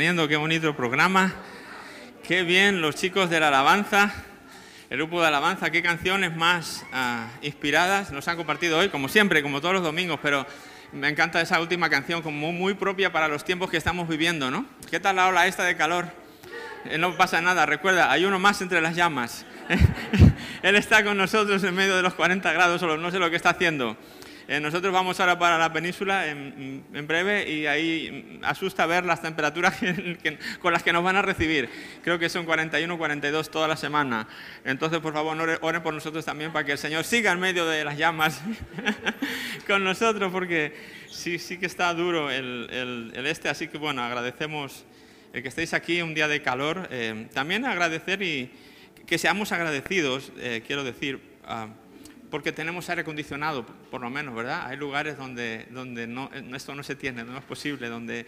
Teniendo qué bonito programa, qué bien los chicos de la alabanza, el grupo de alabanza, qué canciones más ah, inspiradas nos han compartido hoy, como siempre, como todos los domingos, pero me encanta esa última canción como muy propia para los tiempos que estamos viviendo, ¿no? ¿Qué tal la ola esta de calor? Eh, no pasa nada, recuerda, hay uno más entre las llamas. Él está con nosotros en medio de los 40 grados, solo no sé lo que está haciendo. Eh, nosotros vamos ahora para la península en, breve y ahí asusta ver las temperaturas con las que nos van a recibir. Creo que son 41, 42 toda la semana. Entonces, por favor, oren por nosotros también para que el Señor siga en medio de las llamas con nosotros, porque sí, sí que está duro el, este. Así que, bueno, agradecemos el que estéis aquí un día de calor. Eh, también agradecer y que seamos agradecidos, eh, quiero decir porque tenemos aire acondicionado, por lo menos, ¿verdad? Hay lugares donde, donde no, esto no se tiene, no es posible, donde...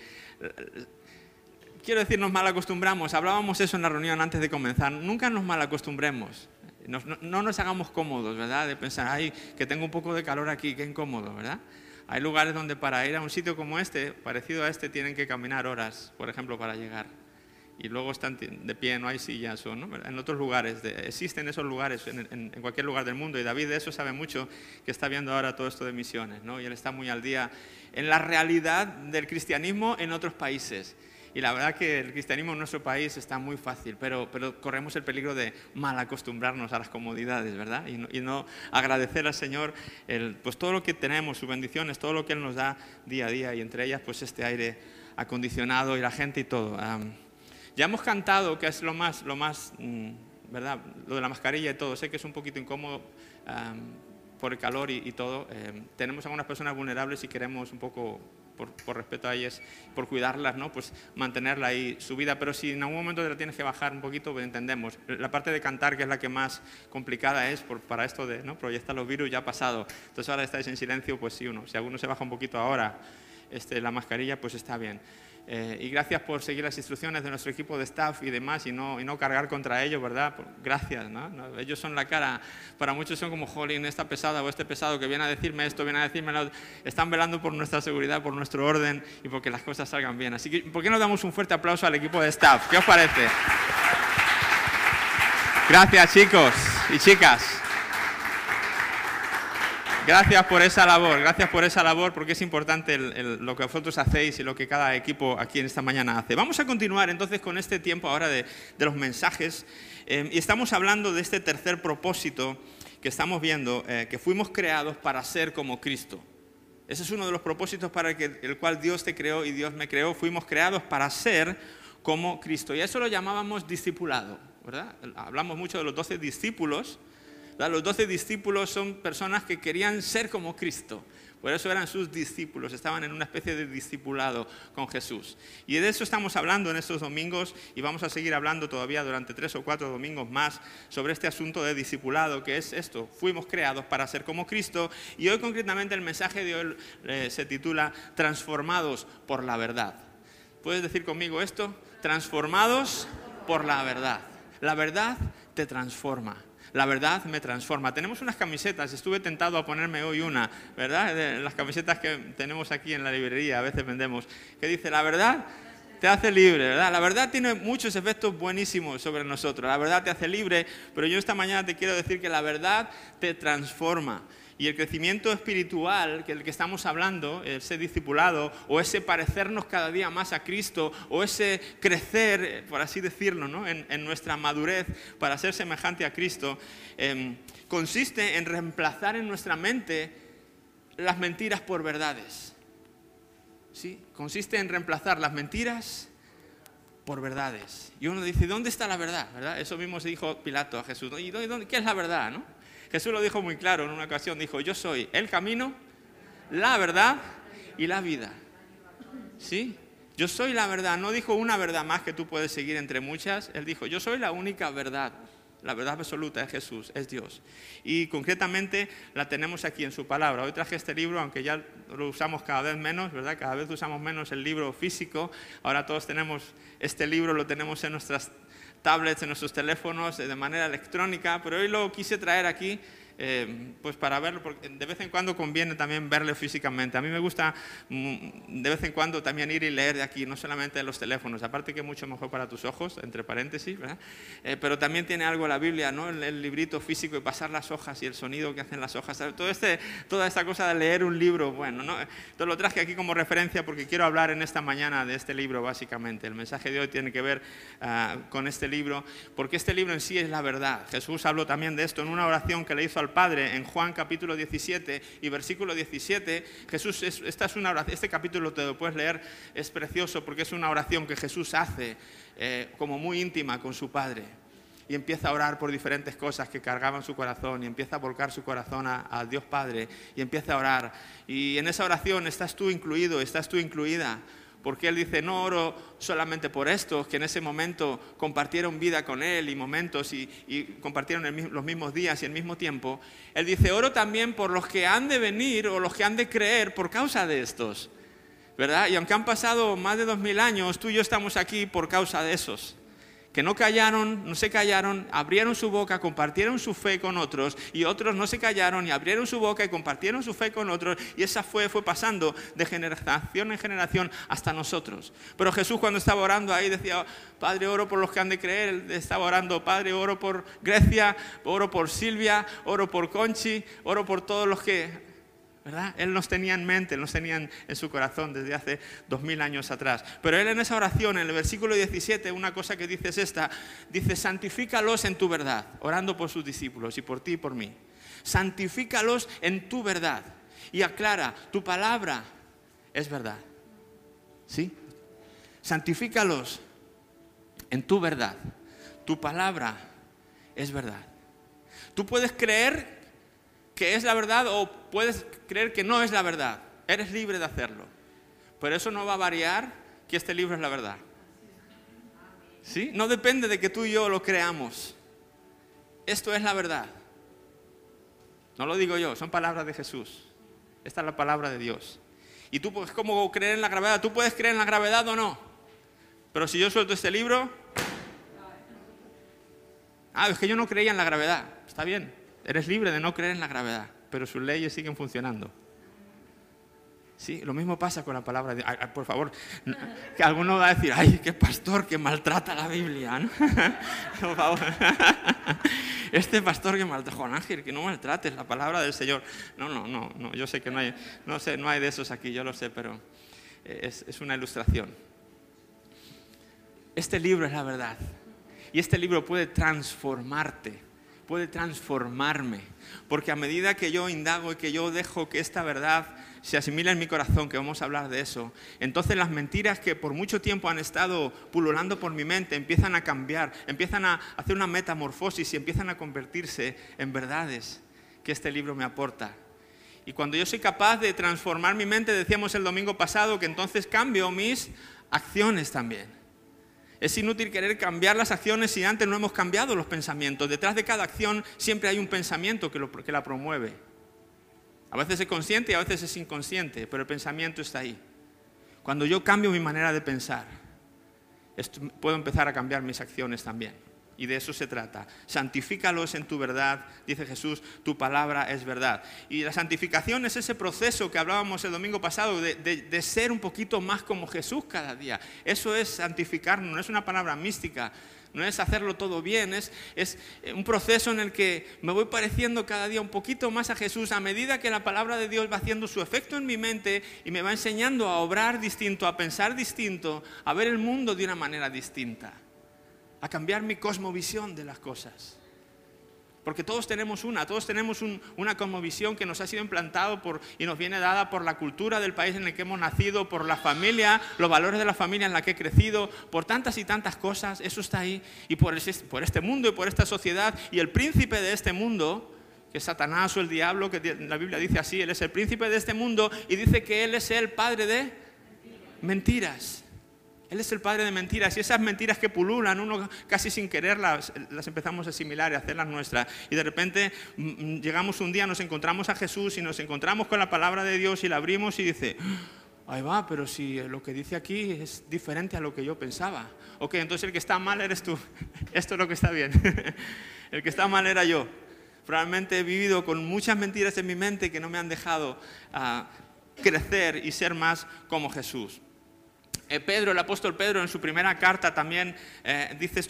Quiero decir, nos mal acostumbramos. Hablábamos eso en la reunión antes de comenzar. Nunca nos mal acostumbremos. no, no, nos hagamos cómodos, ¿verdad? De pensar, ay, que tengo un poco de calor aquí, qué incómodo, ¿verdad? Hay lugares donde para ir a un sitio como este, parecido a este, tienen que caminar horas, por ejemplo, para llegar y luego están de pie, no hay sillas, o, ¿no? en otros lugares, existen esos lugares en, cualquier lugar del mundo, y David de eso sabe mucho, que está viendo ahora todo esto de misiones, ¿no? y él está muy al día en la realidad del cristianismo en otros países. Y la verdad que el cristianismo en nuestro país está muy fácil, pero, pero corremos el peligro de mal acostumbrarnos a las comodidades, ¿verdad? Y no, y no agradecer al Señor el, pues todo lo que tenemos, sus bendiciones, todo lo que Él nos da día a día, y entre ellas pues este aire acondicionado y la gente y todo. Ya hemos cantado, que es lo más, lo más, mm, ¿verdad? Lo de la mascarilla y todo. Sé que es un poquito incómodo por el calor y, todo. Em, tenemos algunas personas vulnerables y queremos un poco, por, respeto a ellas, por cuidarlas, ¿no? Pues mantenerla ahí subida. Pero si en algún momento te la tienes que bajar un poquito, pues entendemos. La parte de cantar, que es la que más complicada es para esto de proyectar los virus, ya ha pasado. Entonces ahora estáis en silencio, pues sí, uno. Si alguno se baja un poquito ahora este, la mascarilla, pues está bien. Eh, y gracias por seguir las instrucciones de nuestro equipo de staff y demás y no, y no cargar contra ellos, ¿verdad? Gracias, ¿no? Ellos son la cara. Para muchos son como, jolín, esta pesada o este pesado que viene a decirme esto, viene a decirme lo... Están velando por nuestra seguridad, por nuestro orden y porque las cosas salgan bien. Así que, ¿por qué no damos un fuerte aplauso al equipo de staff? ¿Qué os parece? Gracias, chicos y chicas. Gracias por esa labor, gracias por esa labor porque es importante lo que vosotros hacéis y lo que cada equipo aquí en esta mañana hace. Vamos a continuar entonces con este tiempo ahora de, los mensajes eh, y estamos hablando de este tercer propósito que estamos viendo, eh, que fuimos creados para ser como Cristo. Ese es uno de los propósitos para el, el cual Dios te creó y Dios me creó. Fuimos creados para ser como Cristo. Y a eso lo llamábamos discipulado, ¿verdad? Hablamos mucho de los doce discípulos los doce discípulos son personas que querían ser como Cristo. Por eso eran sus discípulos, estaban en una especie de discipulado con Jesús. Y de eso estamos hablando en estos domingos y vamos a seguir hablando todavía durante tres o cuatro domingos más sobre este asunto de discipulado, que es esto, fuimos creados para ser como Cristo. Y hoy concretamente el mensaje de hoy eh, se titula Transformados por la verdad. ¿Puedes decir conmigo esto? Transformados por la verdad. La verdad te transforma. La verdad me transforma. Tenemos unas camisetas, estuve tentado a ponerme hoy una, ¿verdad? las camisetas que tenemos aquí en la librería, a veces vendemos, que dice, la verdad te hace libre, ¿verdad? La verdad tiene muchos efectos buenísimos sobre nosotros. La verdad te hace libre, pero yo esta mañana te quiero decir que la verdad te transforma. Y el crecimiento espiritual, que el que estamos hablando, ese discipulado, o ese parecernos cada día más a Cristo, o ese crecer, por así decirlo, en, nuestra madurez para ser semejante a Cristo, em, consiste en reemplazar en nuestra mente las mentiras por verdades. ¿Sí? Consiste en reemplazar las mentiras por verdades. Y uno dice, ¿dónde está la verdad? Eso mismo se dijo Pilato a Jesús. ¿Y dónde, qué es la verdad? ¿no? Jesús lo dijo muy claro en una ocasión, dijo, yo soy el camino, la verdad y la vida. ¿Sí? Yo soy la verdad. No dijo una verdad más que tú puedes seguir entre muchas. Él dijo, yo soy la única verdad. La verdad absoluta es Jesús, es Dios. Y concretamente la tenemos aquí en su palabra. Hoy traje este libro, aunque ya lo usamos cada vez menos, ¿verdad? Cada vez usamos menos el libro físico. Ahora todos tenemos este libro, lo tenemos en nuestras tablets, en nuestros teléfonos, de manera electrónica, pero hoy lo quise traer aquí eh, pues para verlo, porque de vez en cuando conviene también verlo físicamente. A mí me gusta mm, de vez en cuando también ir y leer de aquí, no solamente de los teléfonos, aparte que es mucho mejor para tus ojos, entre paréntesis. Eh, pero también tiene algo la Biblia, ¿no? El, librito físico y pasar las hojas y el sonido que hacen las hojas, Todo este, toda esta cosa de leer un libro, bueno, ¿no? Entonces lo traje aquí como referencia porque quiero hablar en esta mañana de este libro básicamente. El mensaje de hoy tiene que ver ah, con este libro, porque este libro en sí es la verdad. Jesús habló también de esto en una oración que le hizo al Padre en Juan capítulo 17 y versículo 17. Jesús, esta es una este capítulo te lo puedes leer, es precioso porque es una oración que Jesús hace eh, como muy íntima con su Padre. Y empieza a orar por diferentes cosas que cargaban su corazón y empieza a volcar su corazón a Dios Padre y empieza a orar. Y en esa oración estás tú incluido, estás tú incluida porque él dice, no oro solamente por estos que en ese momento compartieron vida con él y momentos y, compartieron los mismos días y el mismo tiempo. Él dice, oro también por los que han de venir o los que han de creer por causa de estos. ¿Verdad? Y aunque han pasado más de dos mil años, tú y yo estamos aquí por causa de esos que no callaron, no se callaron, abrieron su boca, compartieron su fe con otros, y otros no se callaron y abrieron su boca y compartieron su fe con otros, y esa fue, fue pasando de generación en generación hasta nosotros. Pero Jesús cuando estaba orando ahí decía, Padre, oro por los que han de creer, estaba orando, Padre, oro por Grecia, oro por Silvia, oro por Conchi, oro por todos los que ¿verdad? Él nos tenía en mente, nos tenía en su corazón desde hace dos mil años atrás. Pero él en esa oración, en el versículo 17, una cosa que dice es esta, dice, santifícalos en tu verdad, orando por sus discípulos y por ti y por mí. Santifícalos en tu verdad. Y aclara, tu palabra es verdad. ¿Sí? Santifícalos en tu verdad. Tu palabra es verdad. Tú puedes creer que es la verdad o puedes creer que no es la verdad. Eres libre de hacerlo. Pero eso no va a variar que este libro es la verdad. ¿Sí? No depende de que tú y yo lo creamos. Esto es la verdad. No lo digo yo, son palabras de Jesús. Esta es la palabra de Dios. Y tú, puedes como creer en la gravedad. Tú puedes creer en la gravedad o no. Pero si yo suelto este libro. Ah, es que yo no creía en la gravedad. Está bien. Eres libre de no creer en la gravedad, pero sus leyes siguen funcionando. Sí, lo mismo pasa con la palabra de Dios. Por favor, que alguno va a decir, ay, qué pastor que maltrata la Biblia. Por favor. Este pastor que maltrata, Juan Ángel, que no maltrates la palabra del Señor. No, no, no, no, yo sé que no hay, no sé, no hay de esos aquí, yo lo sé, pero es, es una ilustración. Este libro es la verdad. Y este libro puede transformarte puede transformarme. Porque a medida que yo indago y que yo dejo que esta verdad se asimile en mi corazón, que vamos a hablar de eso, entonces las mentiras que por mucho tiempo han estado pululando por mi mente empiezan a cambiar, empiezan a hacer una metamorfosis y empiezan a convertirse en verdades que este libro me aporta. Y cuando yo soy capaz de transformar mi mente, decíamos el domingo pasado, que entonces cambio mis acciones también. Es inútil querer cambiar las acciones si antes no hemos cambiado los pensamientos. Detrás de cada acción siempre hay un pensamiento que, la promueve. A veces es consciente y a veces es inconsciente, pero el pensamiento está ahí. Cuando yo cambio mi manera de pensar, puedo empezar a cambiar mis acciones también. Y de eso se trata. Santifícalos en tu verdad, dice Jesús, tu palabra es verdad. Y la santificación es ese proceso que hablábamos el domingo pasado de, ser un poquito más como Jesús cada día. Eso es santificarnos, no es una palabra mística, no es hacerlo todo bien, es, es un proceso en el que me voy pareciendo cada día un poquito más a Jesús a medida que la palabra de Dios va haciendo su efecto en mi mente y me va enseñando a obrar distinto, a pensar distinto, a ver el mundo de una manera distinta a cambiar mi cosmovisión de las cosas. Porque todos tenemos una, todos tenemos una cosmovisión que nos ha sido implantado por, y nos viene dada por la cultura del país en el que hemos nacido, por la familia, los valores de la familia en la que he crecido, por tantas y tantas cosas, eso está ahí, y por, por este mundo y por esta sociedad, y el príncipe de este mundo, que es Satanás o el diablo, que la Biblia dice así, él es el príncipe de este mundo y dice que él es el padre de mentiras. Él es el padre de mentiras y esas mentiras que pululan, uno casi sin quererlas, las empezamos a asimilar y a hacerlas nuestras. Y de repente mm, mm, llegamos un día, nos encontramos a Jesús y nos encontramos con la palabra de Dios y la abrimos y dice, ahí va, pero si lo que dice aquí es diferente a lo que yo pensaba. Ok, entonces el que está mal eres tú. Esto es lo que está bien. El que está mal era yo. Probablemente he vivido con muchas mentiras en mi mente que no me han dejado ah, crecer y ser más como Jesús. Eh, Pedro, el apóstol Pedro, en su primera carta también eh, dice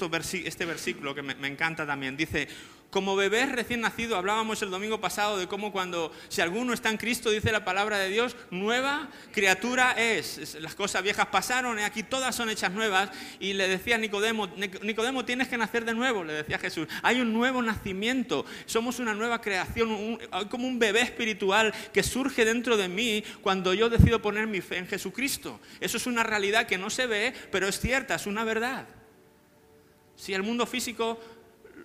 este versículo que me encanta también. Dice, como bebés recién nacido, hablábamos el domingo pasado de cómo cuando, si alguno está en Cristo, dice la palabra de Dios, nueva criatura es. Las cosas viejas pasaron y aquí todas son hechas nuevas. Y le decía Nicodemo, Nicodemo, tienes que nacer de nuevo, le decía Jesús. Hay un nuevo nacimiento, somos una nueva creación, hay como un bebé espiritual que surge dentro de mí cuando yo decido poner mi fe en Jesucristo. Eso es una realidad que no se ve, pero es cierta, es una verdad. Si el mundo físico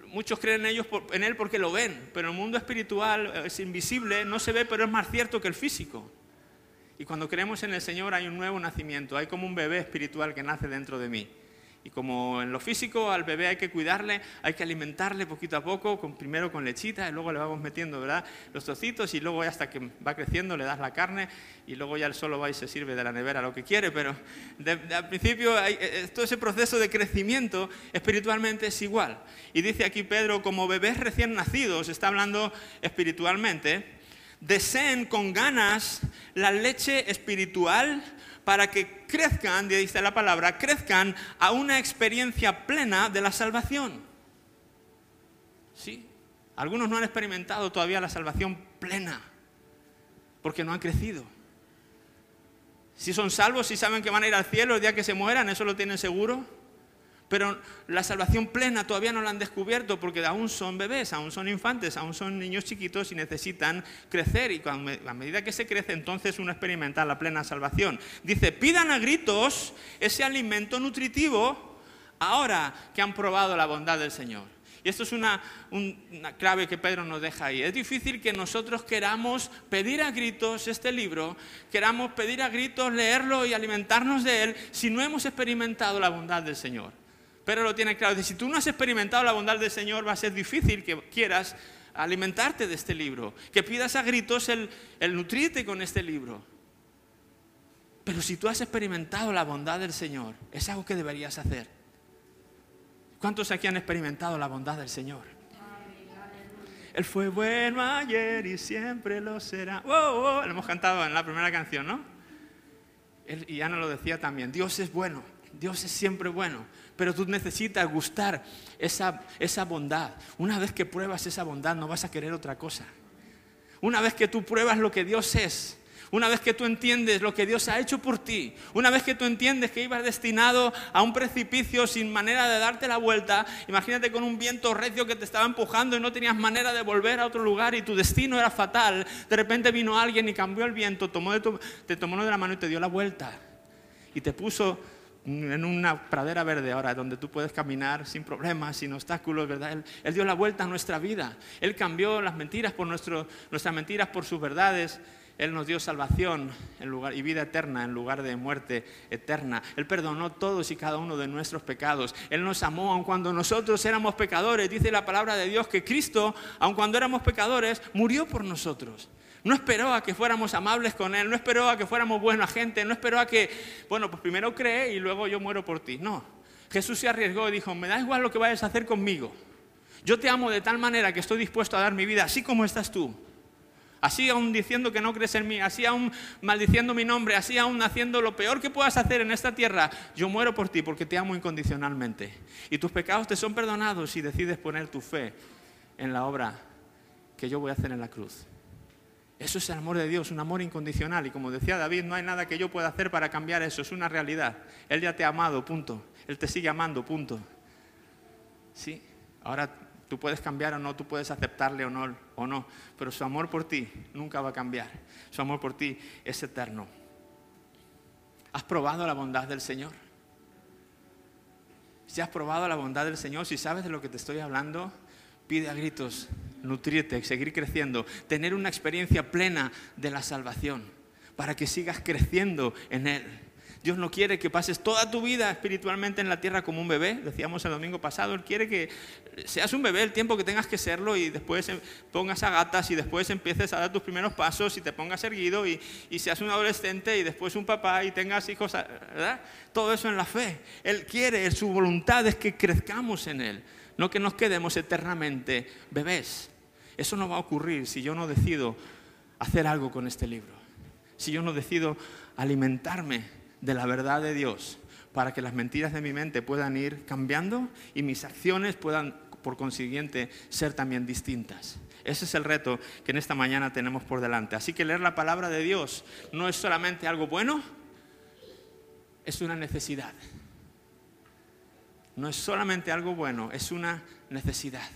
muchos creen en, ellos, en Él porque lo ven, pero el mundo espiritual eh, es invisible, no se ve, pero es más cierto que el físico. Y cuando creemos en el Señor hay un nuevo nacimiento, hay como un bebé espiritual que nace dentro de mí. Y como en lo físico al bebé hay que cuidarle, hay que alimentarle poquito a poco, con, primero con lechita y luego le vamos metiendo ¿verdad? los trocitos y luego hasta que va creciendo le das la carne y luego ya él solo va y se sirve de la nevera lo que quiere. Pero al principio hay, eh, eh, todo ese proceso de crecimiento espiritualmente es igual. Y dice aquí Pedro, como bebés recién nacidos, está hablando espiritualmente, deseen con ganas la leche espiritual para que crezcan, dice la palabra, crezcan a una experiencia plena de la salvación. ¿Sí? Algunos no han experimentado todavía la salvación plena, porque no han crecido. Si son salvos, si saben que van a ir al cielo el día que se mueran, eso lo tienen seguro. Pero la salvación plena todavía no la han descubierto porque aún son bebés, aún son infantes, aún son niños chiquitos y necesitan crecer. Y a medida que se crece, entonces uno experimenta la plena salvación. Dice, pidan a gritos ese alimento nutritivo ahora que han probado la bondad del Señor. Y esto es una, una, clave que Pedro nos deja ahí. Es difícil que nosotros queramos pedir a gritos este libro, queramos pedir a gritos leerlo y alimentarnos de él si no hemos experimentado la bondad del Señor. Pero lo tiene claro. si tú no has experimentado la bondad del Señor, va a ser difícil que quieras alimentarte de este libro, que pidas a gritos el, el nutrirte con este libro. Pero si tú has experimentado la bondad del Señor, es algo que deberías hacer. ¿Cuántos aquí han experimentado la bondad del Señor? Él fue bueno ayer y siempre lo será. Lo hemos cantado en la primera canción, ¿no? y Ana lo decía también. Dios es bueno. Dios es siempre bueno pero tú necesitas gustar esa, esa bondad. Una vez que pruebas esa bondad no vas a querer otra cosa. Una vez que tú pruebas lo que Dios es, una vez que tú entiendes lo que Dios ha hecho por ti, una vez que tú entiendes que ibas destinado a un precipicio sin manera de darte la vuelta, imagínate con un viento recio que te estaba empujando y no tenías manera de volver a otro lugar y tu destino era fatal, de repente vino alguien y cambió el viento, tomó te tomó de la mano y te dio la vuelta y te puso en una pradera verde ahora, donde tú puedes caminar sin problemas, sin obstáculos, ¿verdad? Él, dio la vuelta a nuestra vida. Él cambió las mentiras por nuestro, nuestras mentiras por sus verdades. Él nos dio salvación en lugar, y vida eterna en lugar de muerte eterna. Él perdonó todos y cada uno de nuestros pecados. Él nos amó aun cuando nosotros éramos pecadores. Dice la palabra de Dios que Cristo, aun cuando éramos pecadores, murió por nosotros. No esperó a que fuéramos amables con Él, no esperó a que fuéramos buena gente, no esperó a que, bueno, pues primero cree y luego yo muero por ti. No, Jesús se arriesgó y dijo, me da igual lo que vayas a hacer conmigo. Yo te amo de tal manera que estoy dispuesto a dar mi vida así como estás tú. Así aún diciendo que no crees en mí, así aún maldiciendo mi nombre, así aún haciendo lo peor que puedas hacer en esta tierra, yo muero por ti porque te amo incondicionalmente. Y tus pecados te son perdonados si decides poner tu fe en la obra que yo voy a hacer en la cruz. Eso es el amor de Dios, un amor incondicional. Y como decía David, no hay nada que yo pueda hacer para cambiar eso, es una realidad. Él ya te ha amado, punto. Él te sigue amando, punto. Sí, ahora tú puedes cambiar o no, tú puedes aceptarle o no, o no, pero su amor por ti nunca va a cambiar. Su amor por ti es eterno. ¿Has probado la bondad del Señor? Si has probado la bondad del Señor, si sabes de lo que te estoy hablando, pide a gritos nutrirte, seguir creciendo, tener una experiencia plena de la salvación, para que sigas creciendo en Él. Dios no quiere que pases toda tu vida espiritualmente en la tierra como un bebé, decíamos el domingo pasado, Él quiere que seas un bebé el tiempo que tengas que serlo y después em, pongas a gatas y después empieces a dar tus primeros pasos y te pongas erguido y, y seas un adolescente y después un papá y tengas hijos, ¿verdad? Todo eso en la fe. Él quiere, su voluntad es que crezcamos en Él, no que nos quedemos eternamente bebés. Eso no va a ocurrir si yo no decido hacer algo con este libro. Si yo no decido alimentarme de la verdad de Dios para que las mentiras de mi mente puedan ir cambiando y mis acciones puedan, por consiguiente, ser también distintas. Ese es el reto que en esta mañana tenemos por delante. Así que leer la palabra de Dios no es solamente algo bueno, es una necesidad. No es solamente algo bueno, es una necesidad.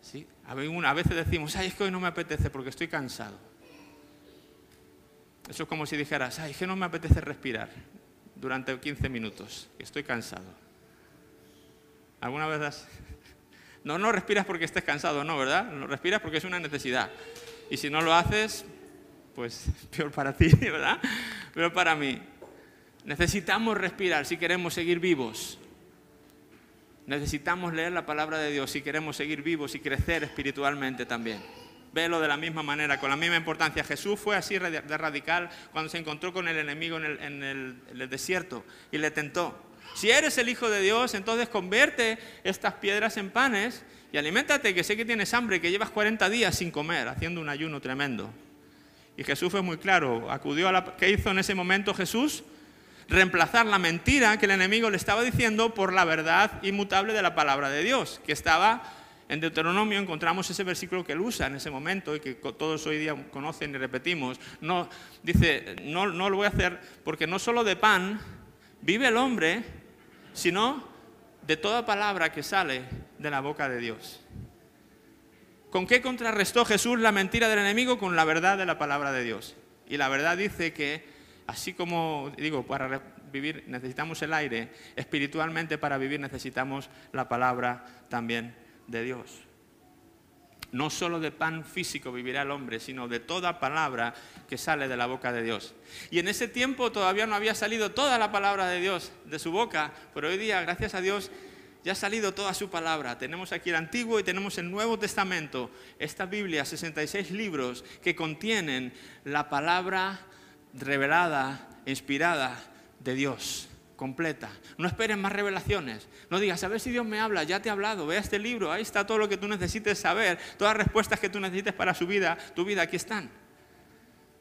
¿Sí? A veces decimos, ay, es que hoy no me apetece porque estoy cansado. Eso es como si dijeras, ay, es que no me apetece respirar durante 15 minutos, estoy cansado. ¿Alguna vez has... No, no respiras porque estés cansado, no, ¿verdad? No respiras porque es una necesidad. Y si no lo haces, pues peor para ti, ¿verdad? Pero para mí. Necesitamos respirar si queremos seguir vivos. Necesitamos leer la palabra de Dios si queremos seguir vivos y crecer espiritualmente también. Velo de la misma manera, con la misma importancia. Jesús fue así de radical cuando se encontró con el enemigo en el, desierto y le tentó. Si eres el Hijo de Dios, entonces convierte estas piedras en panes y aliméntate, que sé que tienes hambre, que llevas 40 días sin comer, haciendo un ayuno tremendo. Y Jesús fue muy claro, acudió a. ¿Qué hizo en ese momento Jesús? Reemplazar la mentira que el enemigo le estaba diciendo por la verdad inmutable de la palabra de Dios, que estaba en Deuteronomio encontramos ese versículo que él usa en ese momento y que todos hoy día conocen y repetimos. No, dice, no, no lo voy a hacer porque no solo de pan vive el hombre, sino de toda palabra que sale de la boca de Dios. ¿Con qué contrarrestó Jesús la mentira del enemigo? Con la verdad de la palabra de Dios. Y la verdad dice que, así como digo, para vivir necesitamos el aire, espiritualmente para vivir necesitamos la palabra también de Dios. No solo de pan físico vivirá el hombre, sino de toda palabra que sale de la boca de Dios. Y en ese tiempo todavía no había salido toda la palabra de Dios de su boca, pero hoy día, gracias a Dios, ya ha salido toda su palabra. Tenemos aquí el Antiguo y tenemos el Nuevo Testamento, esta Biblia, 66 libros que contienen la palabra revelada, inspirada de Dios completa. No esperes más revelaciones. No digas, a ver si Dios me habla, ya te ha hablado, vea este libro, ahí está todo lo que tú necesites saber, todas las respuestas que tú necesites para su vida, tu vida, aquí están.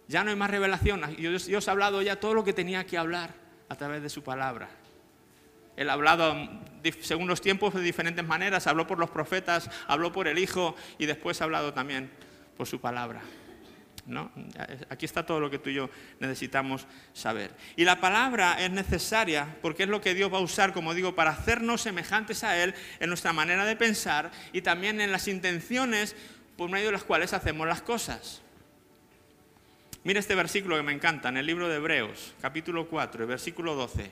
Ya no hay más revelación. Dios, Dios ha hablado ya todo lo que tenía que hablar a través de su palabra. Él ha hablado según los tiempos de diferentes maneras, habló por los profetas, habló por el Hijo y después ha hablado también por su palabra. Aquí está todo lo que tú y yo necesitamos saber. Y la palabra es necesaria porque es lo que Dios va a usar, como digo, para hacernos semejantes a Él en nuestra manera de pensar y también en las intenciones por medio de las cuales hacemos las cosas. Mira este versículo que me encanta en el libro de Hebreos, capítulo 4, versículo 12.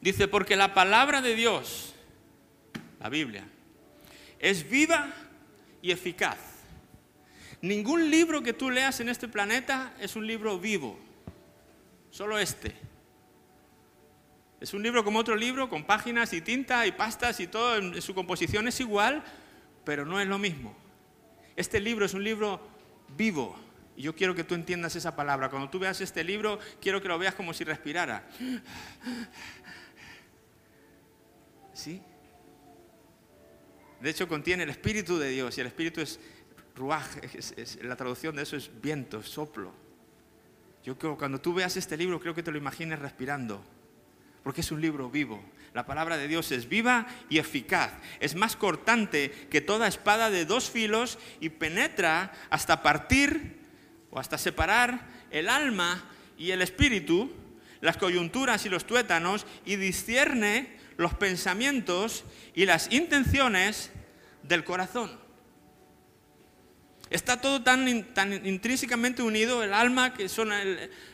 Dice, porque la palabra de Dios, la Biblia, es viva y eficaz. Ningún libro que tú leas en este planeta es un libro vivo, solo este. Es un libro como otro libro, con páginas y tinta y pastas y todo, su composición es igual, pero no es lo mismo. Este libro es un libro vivo. Y yo quiero que tú entiendas esa palabra. Cuando tú veas este libro, quiero que lo veas como si respirara. ¿Sí? De hecho, contiene el Espíritu de Dios y el Espíritu es ruaj, la traducción de eso es viento, soplo. Yo creo cuando tú veas este libro, creo que te lo imagines respirando, porque es un libro vivo. La palabra de Dios es viva y eficaz. Es más cortante que toda espada de dos filos y penetra hasta partir o hasta separar el alma y el espíritu, las coyunturas y los tuétanos, y discierne los pensamientos y las intenciones del corazón. Está todo tan, intrínsecamente unido, el alma, que son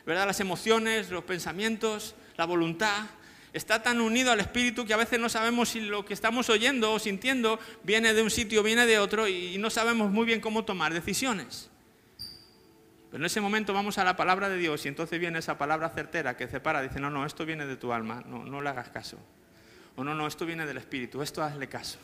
¿verdad? las emociones, los pensamientos, la voluntad. Está tan unido al espíritu que a veces no sabemos si lo que estamos oyendo o sintiendo viene de un sitio, o viene de otro y no sabemos muy bien cómo tomar decisiones. Pero en ese momento vamos a la palabra de Dios y entonces viene esa palabra certera que separa, dice, no, no, esto viene de tu alma, no, no le hagas caso. O no, no, esto viene del Espíritu, esto hazle caso.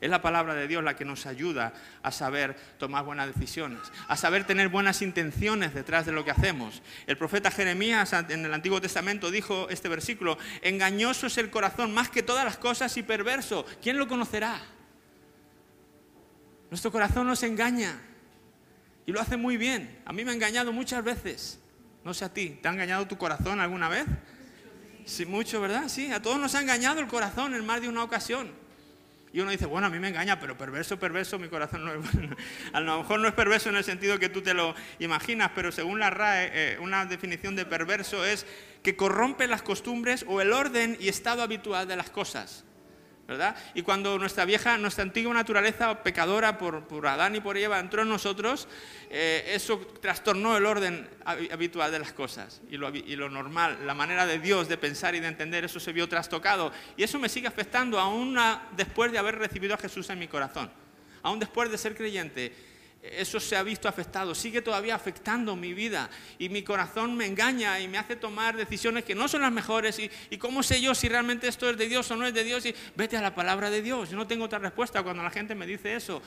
Es la palabra de Dios la que nos ayuda a saber tomar buenas decisiones, a saber tener buenas intenciones detrás de lo que hacemos. El profeta Jeremías en el Antiguo Testamento dijo este versículo, engañoso es el corazón más que todas las cosas y perverso. ¿Quién lo conocerá? Nuestro corazón nos engaña y lo hace muy bien. A mí me ha engañado muchas veces. No sé a ti, ¿te ha engañado tu corazón alguna vez? Sí, mucho, ¿verdad? Sí, a todos nos ha engañado el corazón en más de una ocasión. Y uno dice, bueno, a mí me engaña, pero perverso, perverso, mi corazón no es bueno. A lo mejor no es perverso en el sentido que tú te lo imaginas, pero según la RAE, eh, una definición de perverso es que corrompe las costumbres o el orden y estado habitual de las cosas. Y cuando nuestra vieja, nuestra antigua naturaleza pecadora por, Adán y por Eva entró en nosotros, eh, eso trastornó el orden habitual de las cosas y lo, normal, la manera de Dios de pensar y de entender, eso se vio trastocado. Y eso me sigue afectando aún después de haber recibido a Jesús en mi corazón, aún después de ser creyente eso se ha visto afectado, sigue todavía afectando mi vida y mi corazón me engaña y me hace tomar decisiones que no son las mejores y, cómo sé yo si realmente esto es de Dios o no es de Dios y vete a la palabra de Dios. Yo no tengo otra respuesta cuando la gente me dice eso.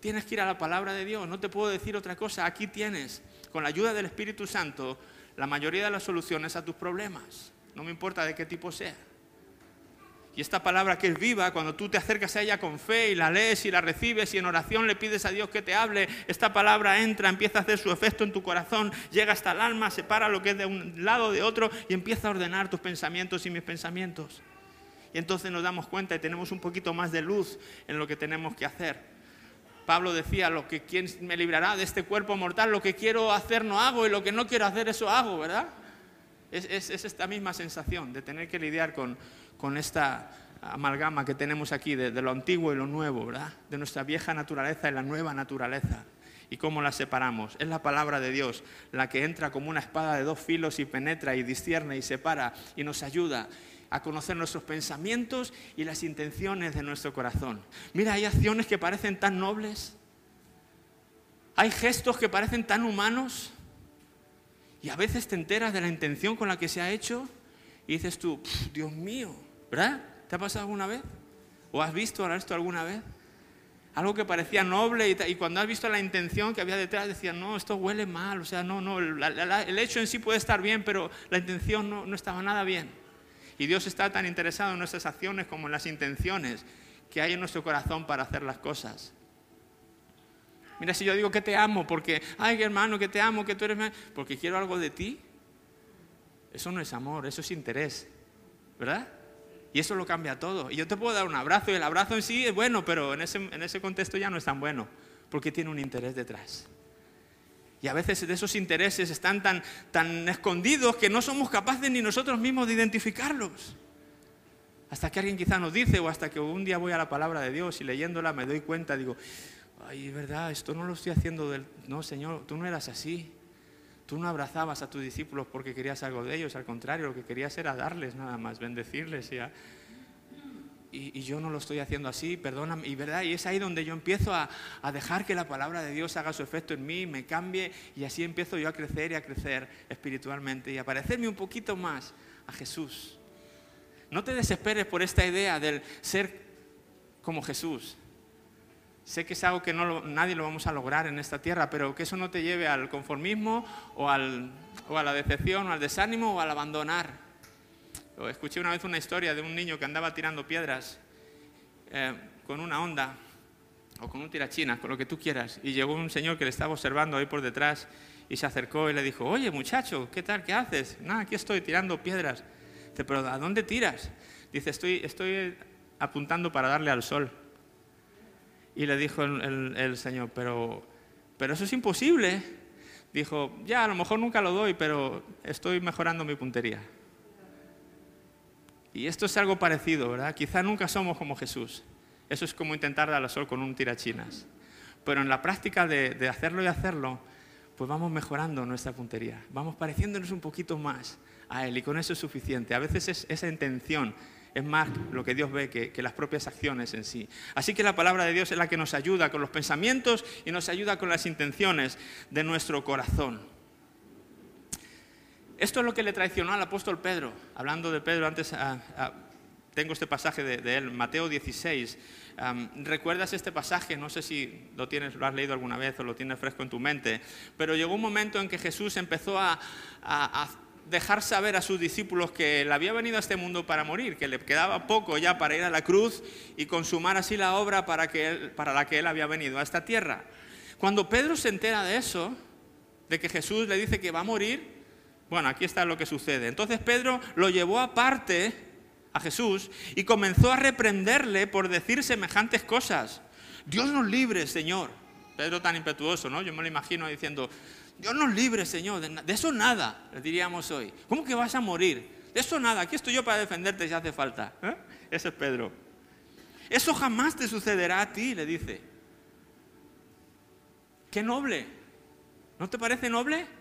Tienes que ir a la palabra de Dios, no te puedo decir otra cosa. Aquí tienes, con la ayuda del Espíritu Santo, la mayoría de las soluciones a tus problemas. No me importa de qué tipo sea. Y esta palabra que es viva, cuando tú te acercas a ella con fe y la lees y la recibes y en oración le pides a Dios que te hable, esta palabra entra, empieza a hacer su efecto en tu corazón, llega hasta el alma, separa lo que es de un lado de otro y empieza a ordenar tus pensamientos y mis pensamientos. Y entonces nos damos cuenta y tenemos un poquito más de luz en lo que tenemos que hacer. Pablo decía, lo que quién me librará de este cuerpo mortal, lo que quiero hacer no hago y lo que no quiero hacer eso hago, ¿verdad? Es, es esta misma sensación de tener que lidiar con, con esta amalgama que tenemos aquí de, lo antiguo y lo nuevo, ¿verdad? De nuestra vieja naturaleza y la nueva naturaleza. ¿Y cómo la separamos? Es la palabra de Dios la que entra como una espada de dos filos y penetra y discierne y separa y nos ayuda a conocer nuestros pensamientos y las intenciones de nuestro corazón. Mira, hay acciones que parecen tan nobles, hay gestos que parecen tan humanos y a veces te enteras de la intención con la que se ha hecho y dices tú, Dios mío, ¿Verdad? ¿Te ha pasado alguna vez? ¿O has visto esto alguna vez? Algo que parecía noble y, cuando has visto la intención que había detrás decías, no, esto huele mal, o sea, no, no, el hecho en sí puede estar bien, pero la intención no, no estaba nada bien. Y Dios está tan interesado en nuestras acciones como en las intenciones que hay en nuestro corazón para hacer las cosas. Mira, si yo digo que te amo porque, ay, hermano, que te amo, que tú eres... Porque quiero algo de ti, eso no es amor, eso es interés, ¿verdad? Y eso lo cambia todo. Y yo te puedo dar un abrazo y el abrazo en sí es bueno, pero en ese, en ese contexto ya no es tan bueno, porque tiene un interés detrás. Y a veces esos intereses están tan, tan escondidos que no somos capaces ni nosotros mismos de identificarlos. Hasta que alguien quizá nos dice, o hasta que un día voy a la palabra de Dios y leyéndola me doy cuenta, digo, ay, verdad, esto no lo estoy haciendo del... No, Señor, tú no eras así. Tú no abrazabas a tus discípulos porque querías algo de ellos, al contrario, lo que querías era darles nada más, bendecirles. Y, y, yo no lo estoy haciendo así, perdóname. Y, ¿verdad? y es ahí donde yo empiezo a, a, dejar que la palabra de Dios haga su efecto en mí, me cambie y así empiezo yo a crecer y a crecer espiritualmente y a parecerme un poquito más a Jesús. No te desesperes por esta idea del ser como Jesús. Sé que es algo que nadie lo vamos a lograr en esta tierra, pero que eso no te lleve al conformismo o, a la decepción o al desánimo o al abandonar. escuché una vez una historia de un niño que andaba tirando piedras eh, con una onda o con un tirachinas, con lo que tú quieras, y llegó un señor que le estaba observando ahí por detrás y se acercó y le dijo, oye muchacho, ¿qué tal? ¿Qué haces? Nada, aquí estoy tirando piedras. Dice, pero ¿a dónde tiras? Dice, estoy apuntando para darle al sol. Y le dijo el, Señor, pero, pero eso es imposible. Dijo, ya, a lo mejor nunca lo doy, pero estoy mejorando mi puntería. Y esto es algo parecido, ¿verdad? Quizá nunca somos como Jesús. Eso es como intentar dar al sol con un tirachinas. Pero en la práctica de, de, hacerlo y hacerlo, pues vamos mejorando nuestra puntería. Vamos pareciéndonos un poquito más a Él y con eso es suficiente. A veces es esa intención es más lo que Dios ve que, las propias acciones en sí. Así que la palabra de Dios es la que nos ayuda con los pensamientos y nos ayuda con las intenciones de nuestro corazón. Esto es lo que le traicionó al apóstol Pedro. Hablando de Pedro antes, tengo este pasaje de, él, Mateo 16. ¿Recuerdas este pasaje? No sé si lo, tienes, lo has leído alguna vez o lo tienes fresco en tu mente, pero llegó un momento en que Jesús empezó a, dejar saber a sus discípulos que él había venido a este mundo para morir, que le quedaba poco ya para ir a la cruz y consumar así la obra para, que para la que él había venido a esta tierra. Cuando Pedro se entera de eso, de que Jesús le dice que va a morir, bueno, aquí está lo que sucede. Entonces Pedro lo llevó aparte a Jesús y comenzó a reprenderle por decir semejantes cosas. Dios nos libre, Señor. Pedro tan impetuoso, ¿no? Yo me lo imagino diciendo, Dios nos libre, Señor. De, eso nada, le diríamos hoy. ¿Cómo que vas a morir? De eso nada. Aquí estoy yo para defenderte si hace falta. ¿eh? Ese es Pedro. Eso jamás te sucederá a ti, le dice. Qué noble. ¿No te parece noble?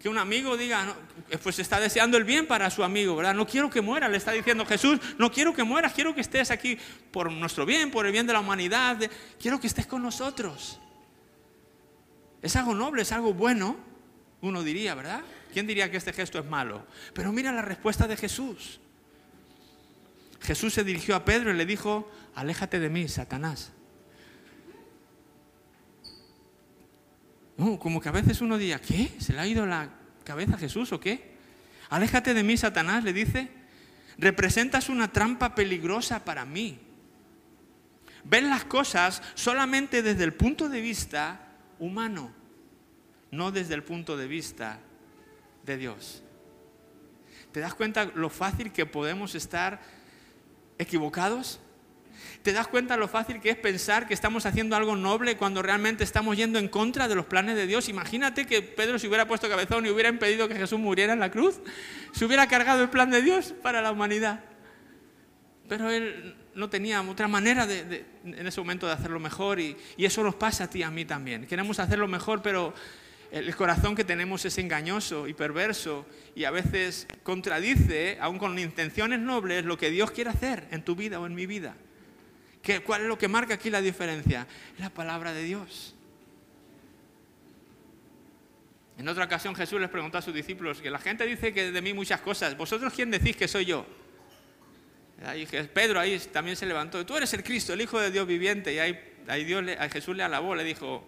que un amigo diga, pues está deseando el bien para su amigo, ¿verdad? No quiero que muera, le está diciendo Jesús, no quiero que mueras, quiero que estés aquí por nuestro bien, por el bien de la humanidad, quiero que estés con nosotros. Es algo noble, es algo bueno, uno diría, ¿verdad? ¿Quién diría que este gesto es malo? Pero mira la respuesta de Jesús. Jesús se dirigió a Pedro y le dijo, aléjate de mí, Satanás. como que a veces uno diría, ¿qué? ¿Se le ha ido la cabeza a Jesús o qué? Aléjate de mí, Satanás, le dice. Representas una trampa peligrosa para mí. Ven las cosas solamente desde el punto de vista humano, no desde el punto de vista de Dios. ¿Te das cuenta lo fácil que podemos estar equivocados? ¿Te das cuenta lo fácil que es pensar que estamos haciendo algo noble cuando realmente estamos yendo en contra de los planes de Dios? Imagínate que Pedro se hubiera puesto cabezón y hubiera impedido que Jesús muriera en la cruz. Se hubiera cargado el plan de Dios para la humanidad. Pero él no tenía otra manera de, en ese momento de hacerlo mejor y, y eso nos pasa a ti y a mí también. Queremos hacerlo mejor, pero el corazón que tenemos es engañoso y perverso y a veces contradice, aun con intenciones nobles, lo que Dios quiere hacer en tu vida o en mi vida. ¿Cuál es lo que marca aquí la diferencia? La palabra de Dios. En otra ocasión Jesús les preguntó a sus discípulos que la gente dice que de mí muchas cosas. ¿Vosotros quién decís que soy yo? Ahí, Pedro ahí también se levantó. Tú eres el Cristo, el Hijo de Dios viviente. Y ahí, Dios a Jesús le alabó, le dijo,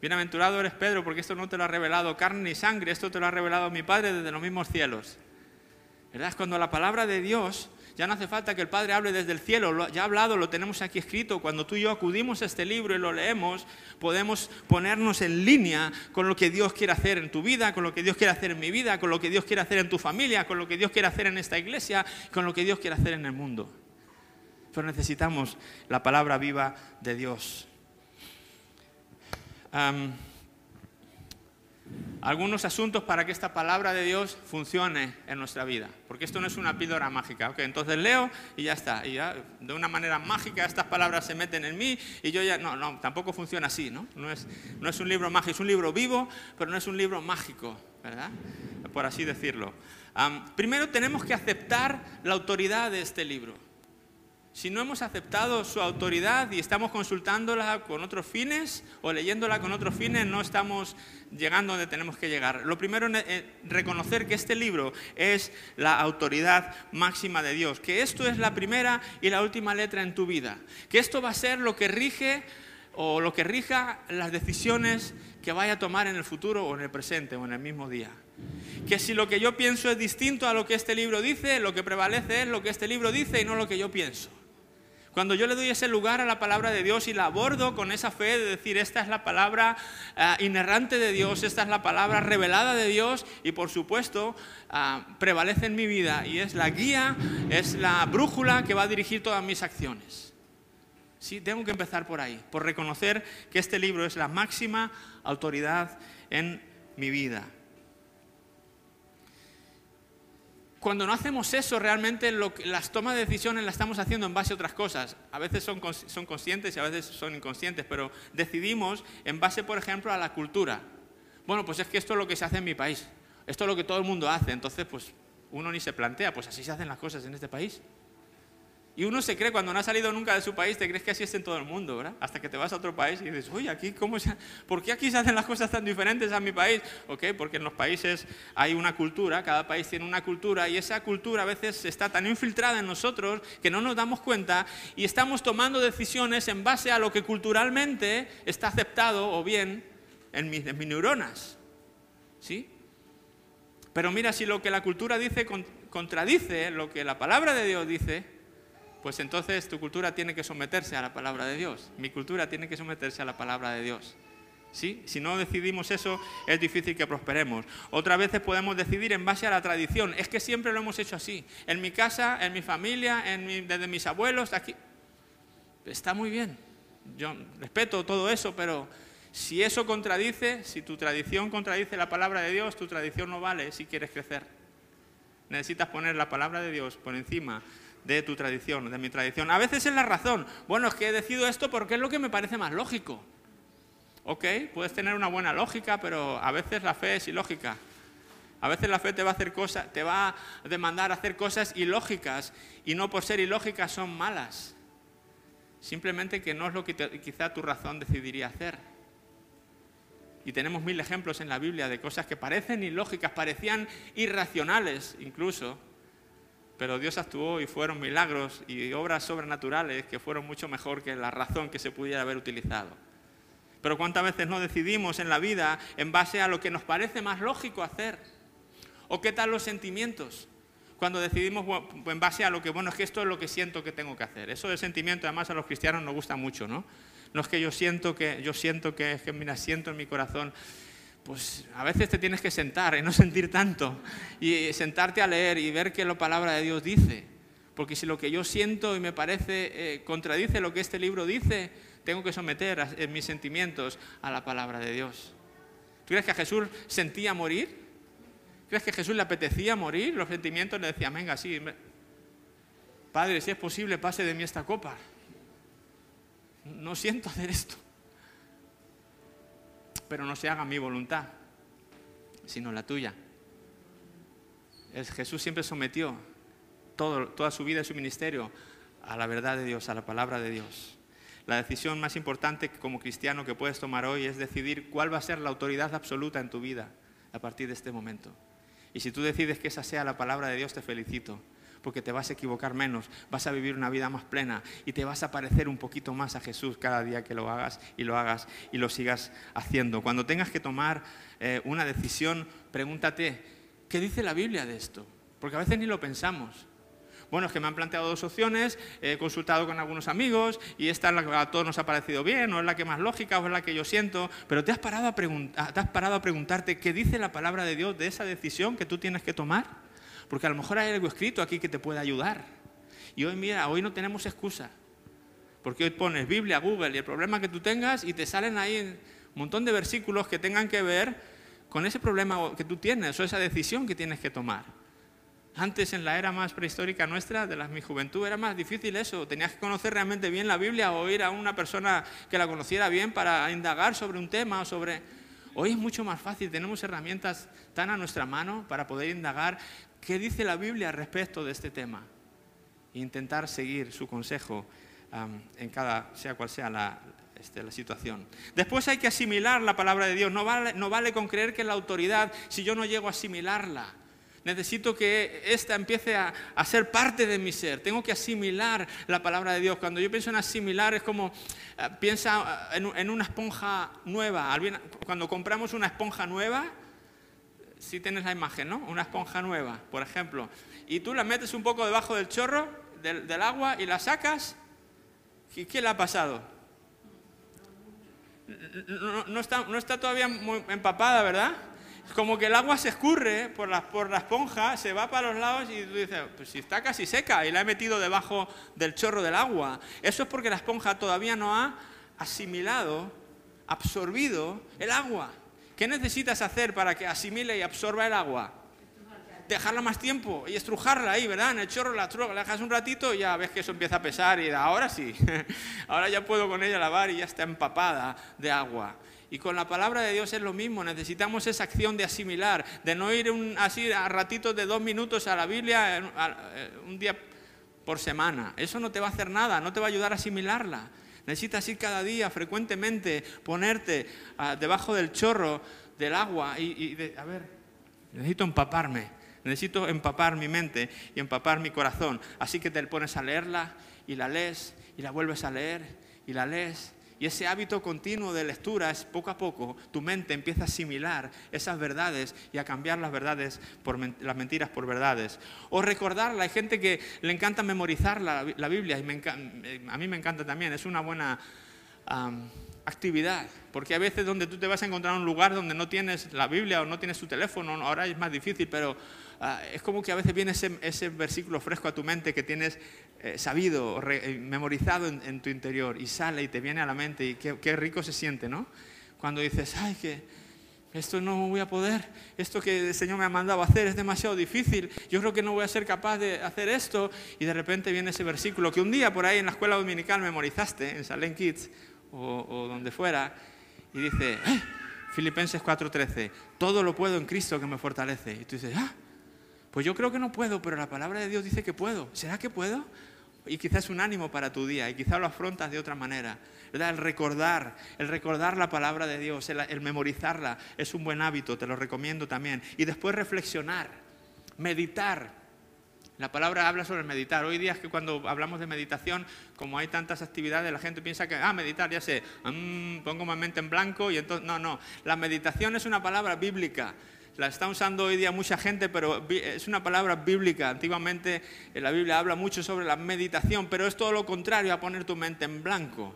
bienaventurado eres Pedro, porque esto no te lo ha revelado carne ni sangre, esto te lo ha revelado mi Padre desde los mismos cielos. ¿Verdad? Cuando la palabra de Dios ya no hace falta que el Padre hable desde el cielo, ya ha hablado, lo tenemos aquí escrito. Cuando tú y yo acudimos a este libro y lo leemos, podemos ponernos en línea con lo que Dios quiere hacer en tu vida, con lo que Dios quiere hacer en mi vida, con lo que Dios quiere hacer en tu familia, con lo que Dios quiere hacer en esta iglesia, con lo que Dios quiere hacer en el mundo. Pero necesitamos la palabra viva de Dios algunos asuntos para que esta palabra de Dios funcione en nuestra vida. Porque esto no es una píldora mágica. Okay, entonces leo y ya está. Y ya de una manera mágica estas palabras se meten en mí y yo ya... No, no, tampoco funciona así, ¿no? No es, no es un libro mágico, es un libro vivo, pero no es un libro mágico, ¿verdad? Por así decirlo. primero tenemos que aceptar la autoridad de este libro. Si no hemos aceptado su autoridad y estamos consultándola con otros fines o leyéndola con otros fines, no estamos llegando donde tenemos que llegar. Lo primero es reconocer que este libro es la autoridad máxima de Dios, que esto es la primera y la última letra en tu vida, que esto va a ser lo que rige o lo que rija las decisiones que vaya a tomar en el futuro o en el presente o en el mismo día. Que si lo que yo pienso es distinto a lo que este libro dice, lo que prevalece es lo que este libro dice y no lo que yo pienso. Cuando yo le doy ese lugar a la palabra de Dios y la abordo con esa fe de decir, esta es la palabra uh, inerrante de Dios, esta es la palabra revelada de Dios y por supuesto ah, prevalece en mi vida y es la guía, es la brújula que va a dirigir todas mis acciones. Sí, tengo que empezar por ahí, por reconocer que este libro es la máxima autoridad en mi vida. Cuando no hacemos eso, realmente las tomas de decisiones las estamos haciendo en base a otras cosas. A veces son, son conscientes y a veces son inconscientes, pero decidimos en base, por ejemplo, a la cultura. Bueno, pues es que esto es lo que se hace en mi país. Esto es lo que todo el mundo hace. Entonces, pues uno ni se plantea, pues así se hacen las cosas en este país. Y uno se cree, cuando no ha salido nunca de su país, te crees que así es en todo el mundo, ¿verdad? Hasta que te vas a otro país y dices, oye, aquí, ¿cómo se, ¿por qué aquí se hacen las cosas tan diferentes a mi país? Ok, porque en los países hay una cultura, cada país tiene una cultura y esa cultura a veces está tan infiltrada en nosotros que no nos damos cuenta y estamos tomando decisiones en base a lo que culturalmente está aceptado o bien en mis, en mis neuronas. ¿Sí? Pero mira, si lo que la cultura dice contradice lo que la palabra de Dios dice, pues entonces tu cultura tiene que someterse a la palabra de Dios. Mi cultura tiene que someterse a la palabra de Dios. ¿Sí? Si no decidimos eso, es difícil que prosperemos. Otras veces podemos decidir en base a la tradición. Es que siempre lo hemos hecho así. En mi casa, en mi familia, desde mis abuelos, aquí. Está muy bien. Yo respeto todo eso, pero si eso contradice, si tu tradición contradice la palabra de Dios, tu tradición no vale si quieres crecer. Necesitas poner la palabra de Dios por encima de tu tradición, de mi tradición. A veces es la razón. Bueno, es que he decidido esto porque es lo que me parece más lógico. Ok, puedes tener una buena lógica, pero a veces la fe es ilógica. A veces la fe te va a hacer cosas, te va a demandar hacer cosas ilógicas y no por ser ilógicas son malas. Simplemente que no es lo que quizá tu razón decidiría hacer. Y tenemos mil ejemplos en la Biblia de cosas que parecen ilógicas, parecían irracionales incluso, pero Dios actuó y fueron milagros y obras sobrenaturales que fueron mucho mejor que la razón que se pudiera haber utilizado. Pero cuántas veces no decidimos en la vida en base a lo que nos parece más lógico hacer. ¿O qué tal los sentimientos? Cuando decidimos en base a lo que, bueno, es que esto es lo que siento que tengo que hacer. Eso de sentimiento, además a los cristianos nos gusta mucho, ¿no? No es que yo siento que, yo siento que, es que mira, siento en mi corazón pues a veces te tienes que sentar y no sentir tanto y sentarte a leer y ver qué la palabra de Dios dice. Porque si lo que yo siento y me parece eh, contradice lo que este libro dice, tengo que someter en mis sentimientos a la palabra de Dios. ¿Tú crees que a Jesús sentía morir? ¿Crees que a Jesús le apetecía morir? Los sentimientos le decían, venga, sí, Padre, si es posible, pase de mí esta copa. No siento hacer esto pero no se haga mi voluntad, sino la tuya. Jesús siempre sometió toda su vida y su ministerio a la verdad de Dios, a la palabra de Dios. La decisión más importante como cristiano que puedes tomar hoy es decidir cuál va a ser la autoridad absoluta en tu vida a partir de este momento. Y si tú decides que esa sea la palabra de Dios, te felicito porque te vas a equivocar menos, vas a vivir una vida más plena y te vas a parecer un poquito más a Jesús cada día que lo hagas y lo hagas y lo sigas haciendo. Cuando tengas que tomar eh, una decisión, pregúntate, ¿qué dice la Biblia de esto? Porque a veces ni lo pensamos. Bueno, es que me han planteado dos opciones, he consultado con algunos amigos y esta es la que a todos nos ha parecido bien, o es la que más lógica, o es la que yo siento, pero ¿te has parado a, te has parado a preguntarte qué dice la palabra de Dios de esa decisión que tú tienes que tomar? Porque a lo mejor hay algo escrito aquí que te puede ayudar. Y hoy, mira, hoy no tenemos excusa. Porque hoy pones Biblia, Google y el problema que tú tengas y te salen ahí un montón de versículos que tengan que ver con ese problema que tú tienes o esa decisión que tienes que tomar. Antes, en la era más prehistórica nuestra, de la, mi juventud, era más difícil eso. Tenías que conocer realmente bien la Biblia o ir a una persona que la conociera bien para indagar sobre un tema o sobre... Hoy es mucho más fácil, tenemos herramientas tan a nuestra mano para poder indagar qué dice la Biblia respecto de este tema e intentar seguir su consejo en cada, sea cual sea la, este, la situación. Después hay que asimilar la palabra de Dios. No vale, no vale con creer que la autoridad, si yo no llego a asimilarla, necesito que esta empiece a, ser parte de mi ser. Tengo que asimilar la palabra de Dios. Cuando yo pienso en asimilar es como eh, piensa en, en, una esponja nueva. Cuando compramos una esponja nueva, si tienes la imagen, ¿no? Una esponja nueva, por ejemplo, y tú la metes un poco debajo del chorro del, agua y la sacas, ¿y qué le ha pasado? No, está, todavía muy empapada, ¿verdad? Como que el agua se escurre por la, por la esponja, se va para los lados y tú dices, pues si está casi seca y la he metido debajo del chorro del agua. Eso es porque la esponja todavía no ha asimilado, absorbido el agua. ¿Qué necesitas hacer para que asimile y absorba el agua? Dejarla más tiempo y estrujarla ahí, ¿verdad? En el chorro la, la dejas un ratito y ya ves que eso empieza a pesar y ahora sí, ahora ya puedo con ella lavar y ya está empapada de agua. Y con la palabra de Dios es lo mismo, necesitamos esa acción de asimilar, de no ir así a ratitos de dos minutos a la Biblia, un día por semana. Eso no te va a hacer nada, no te va a ayudar a asimilarla. Necesitas ir cada día, frecuentemente, ponerte ah, debajo del chorro del agua y, a ver, necesito empaparme, necesito empapar mi mente y empapar mi corazón. Así que te pones a leerla y la lees y la vuelves a leer y la lees y ese hábito continuo de lectura es poco a poco, tu mente empieza a asimilar esas verdades y a cambiar las verdades por las mentiras por verdades. O recordarla, hay gente que le encanta memorizar la, Biblia y a mí me encanta también, es una buena actividad, porque a veces donde tú te vas a encontrar un lugar donde no tienes la Biblia o no tienes tu teléfono, ahora es más difícil, pero ah, es como que a veces viene ese, versículo fresco a tu mente que tienes eh, sabido, eh, memorizado en, tu interior y sale y te viene a la mente y qué, rico se siente, ¿no? Cuando dices, ay, que esto no voy a poder, esto que el Señor me ha mandado hacer es demasiado difícil, yo creo que no voy a ser capaz de hacer esto y de repente viene ese versículo que un día por ahí en la escuela dominical memorizaste, en Salem Kids, o, donde fuera, y dice, ¡Eh! Filipenses 4:13, todo lo puedo en Cristo que me fortalece. Y tú dices, ah, pues yo creo que no puedo, pero la palabra de Dios dice que puedo. ¿Será que puedo? Y quizás es un ánimo para tu día, y quizás lo afrontas de otra manera. ¿verdad? El recordar, el recordar la palabra de Dios, el memorizarla, es un buen hábito, te lo recomiendo también. Y después reflexionar, meditar la palabra habla sobre meditar. Hoy día es que cuando hablamos de meditación, como hay tantas actividades, la gente piensa que, ah, meditar, ya sé, mm, pongo mi mente en blanco y entonces, no, no. La meditación es una palabra bíblica. La está usando hoy día mucha gente, pero es una palabra bíblica. Antiguamente en la Biblia habla mucho sobre la meditación, pero es todo lo contrario a poner tu mente en blanco.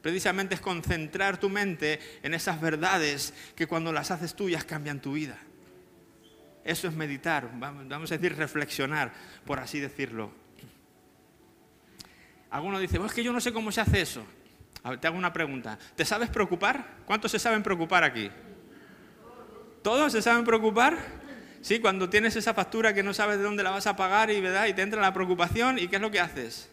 Precisamente es concentrar tu mente en esas verdades que cuando las haces tuyas cambian tu vida. Eso es meditar, vamos a decir reflexionar, por así decirlo. Algunos dicen, es que yo no sé cómo se hace eso. Te hago una pregunta. ¿Te sabes preocupar? ¿Cuántos se saben preocupar aquí? ¿Todos se saben preocupar? Sí, cuando tienes esa factura que no sabes de dónde la vas a pagar y, ¿verdad? y te entra la preocupación, ¿y qué es lo que haces?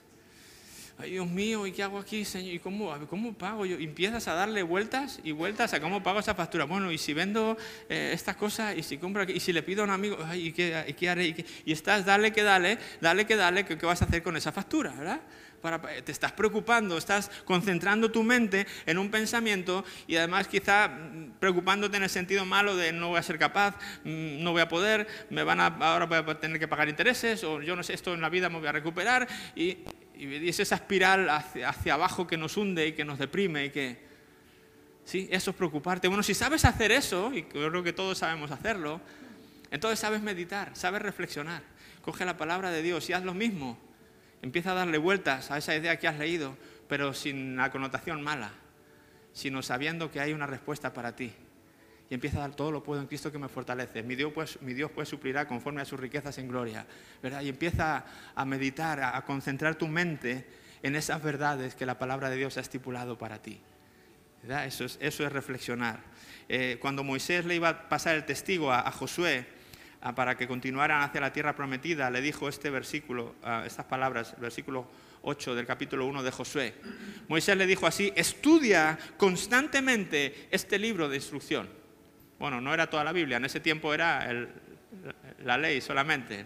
ay Dios mío, ¿y qué hago aquí, Señor? ¿Y cómo, pago yo? empiezas a darle vueltas y vueltas a cómo pago esa factura. Bueno, y si vendo eh, esta cosa, y si compro y si le pido a un amigo, ay, ¿y qué, qué haré? ¿Y, estás, dale que dale, dale que dale, ¿qué, vas a hacer con esa factura, verdad? Para, te estás preocupando, estás concentrando tu mente en un pensamiento y además quizá mm, preocupándote en el sentido malo de no voy a ser capaz, mm, no voy a poder, me van a, ahora voy a tener que pagar intereses o yo no sé, esto en la vida me voy a recuperar y es esa espiral hacia, abajo que nos hunde y que nos deprime y que... Sí, eso es preocuparte. Bueno, si sabes hacer eso, y creo que todos sabemos hacerlo, entonces sabes meditar, sabes reflexionar. Coge la palabra de Dios y haz lo mismo. Empieza a darle vueltas a esa idea que has leído, pero sin la connotación mala, sino sabiendo que hay una respuesta para ti y empieza a dar todo lo puedo en Cristo que me fortalece. Mi Dios, pues, mi Dios pues suplirá conforme a sus riquezas en gloria. ¿verdad? Y empieza a meditar, a, concentrar tu mente en esas verdades que la palabra de Dios ha estipulado para ti. Eso, es, reflexionar. Eh, cuando Moisés le iba a pasar el testigo a, Josué para que continuaran hacia la tierra prometida, le dijo este versículo, estas palabras, el versículo 8 del capítulo 1 de Josué. Moisés le dijo así, estudia constantemente este libro de instrucción bueno, no era toda la Biblia, en ese tiempo era la ley solamente.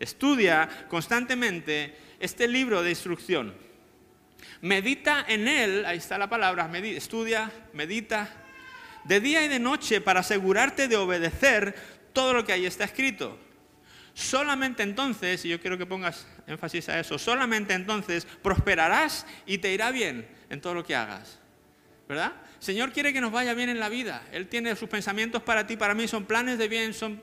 Estudia constantemente este libro de instrucción. Medita en él, ahí está la palabra, estudia, medita, de día y de noche para asegurarte de obedecer todo lo que ahí está escrito. Solamente entonces, y yo quiero que pongas énfasis a eso, solamente entonces prosperarás y te irá bien en todo lo que hagas. ¿Verdad? Señor quiere que nos vaya bien en la vida. Él tiene sus pensamientos para ti, para mí, son planes de bien, son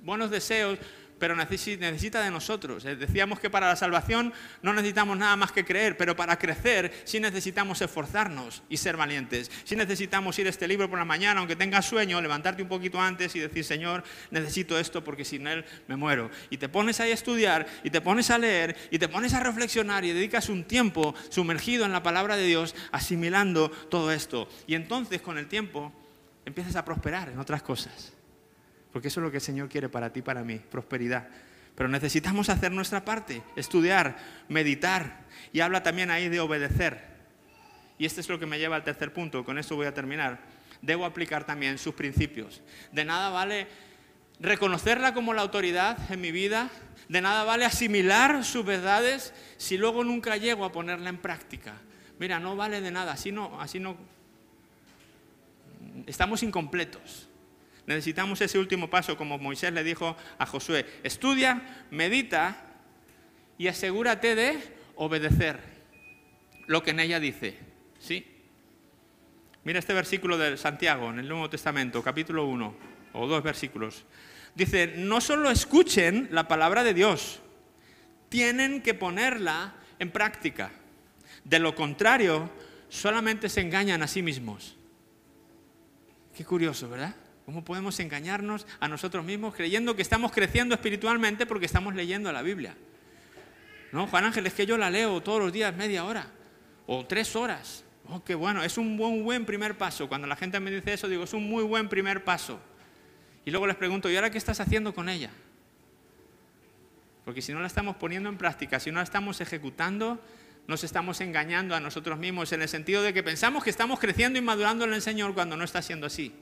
buenos deseos, pero necesita de nosotros. Eh, decíamos que para la salvación no necesitamos nada más que creer, pero para crecer sí necesitamos esforzarnos y ser valientes. Sí necesitamos ir a este libro por la mañana, aunque tengas sueño, levantarte un poquito antes y decir, Señor, necesito esto porque sin Él me muero. Y te pones ahí a estudiar, y te pones a leer, y te pones a reflexionar, y dedicas un tiempo sumergido en la palabra de Dios, asimilando todo esto. Y entonces con el tiempo empiezas a prosperar en otras cosas. Porque eso es lo que el Señor quiere para ti para mí, prosperidad. Pero necesitamos hacer nuestra parte, estudiar, meditar. Y habla también ahí de obedecer. Y este es lo que me lleva al tercer punto, con esto voy a terminar. Debo aplicar también sus principios. De nada vale reconocerla como la autoridad en mi vida. De nada vale asimilar sus verdades si luego nunca llego a ponerla en práctica. Mira, no vale de nada, así no, así no. Estamos incompletos. Necesitamos ese último paso, como Moisés le dijo a Josué. Estudia, medita y asegúrate de obedecer lo que en ella dice. ¿Sí? Mira este versículo de Santiago en el Nuevo Testamento, capítulo 1, o dos versículos. Dice, no solo escuchen la palabra de Dios, tienen que ponerla en práctica. De lo contrario, solamente se engañan a sí mismos. Qué curioso, ¿verdad? ¿Cómo podemos engañarnos a nosotros mismos creyendo que estamos creciendo espiritualmente porque estamos leyendo la Biblia? No, Juan Ángel, es que yo la leo todos los días media hora o tres horas. Oh, qué bueno, es un buen, buen primer paso. Cuando la gente me dice eso, digo, es un muy buen primer paso. Y luego les pregunto, ¿y ahora qué estás haciendo con ella? Porque si no la estamos poniendo en práctica, si no la estamos ejecutando, nos estamos engañando a nosotros mismos en el sentido de que pensamos que estamos creciendo y madurando en el Señor cuando no está siendo así.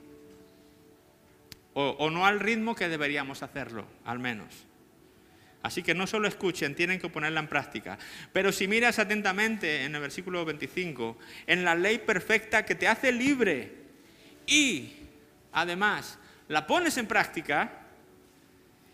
O, no al ritmo que deberíamos hacerlo, al menos. Así que no solo escuchen, tienen que ponerla en práctica. Pero si miras atentamente en el versículo 25, en la ley perfecta que te hace libre y además la pones en práctica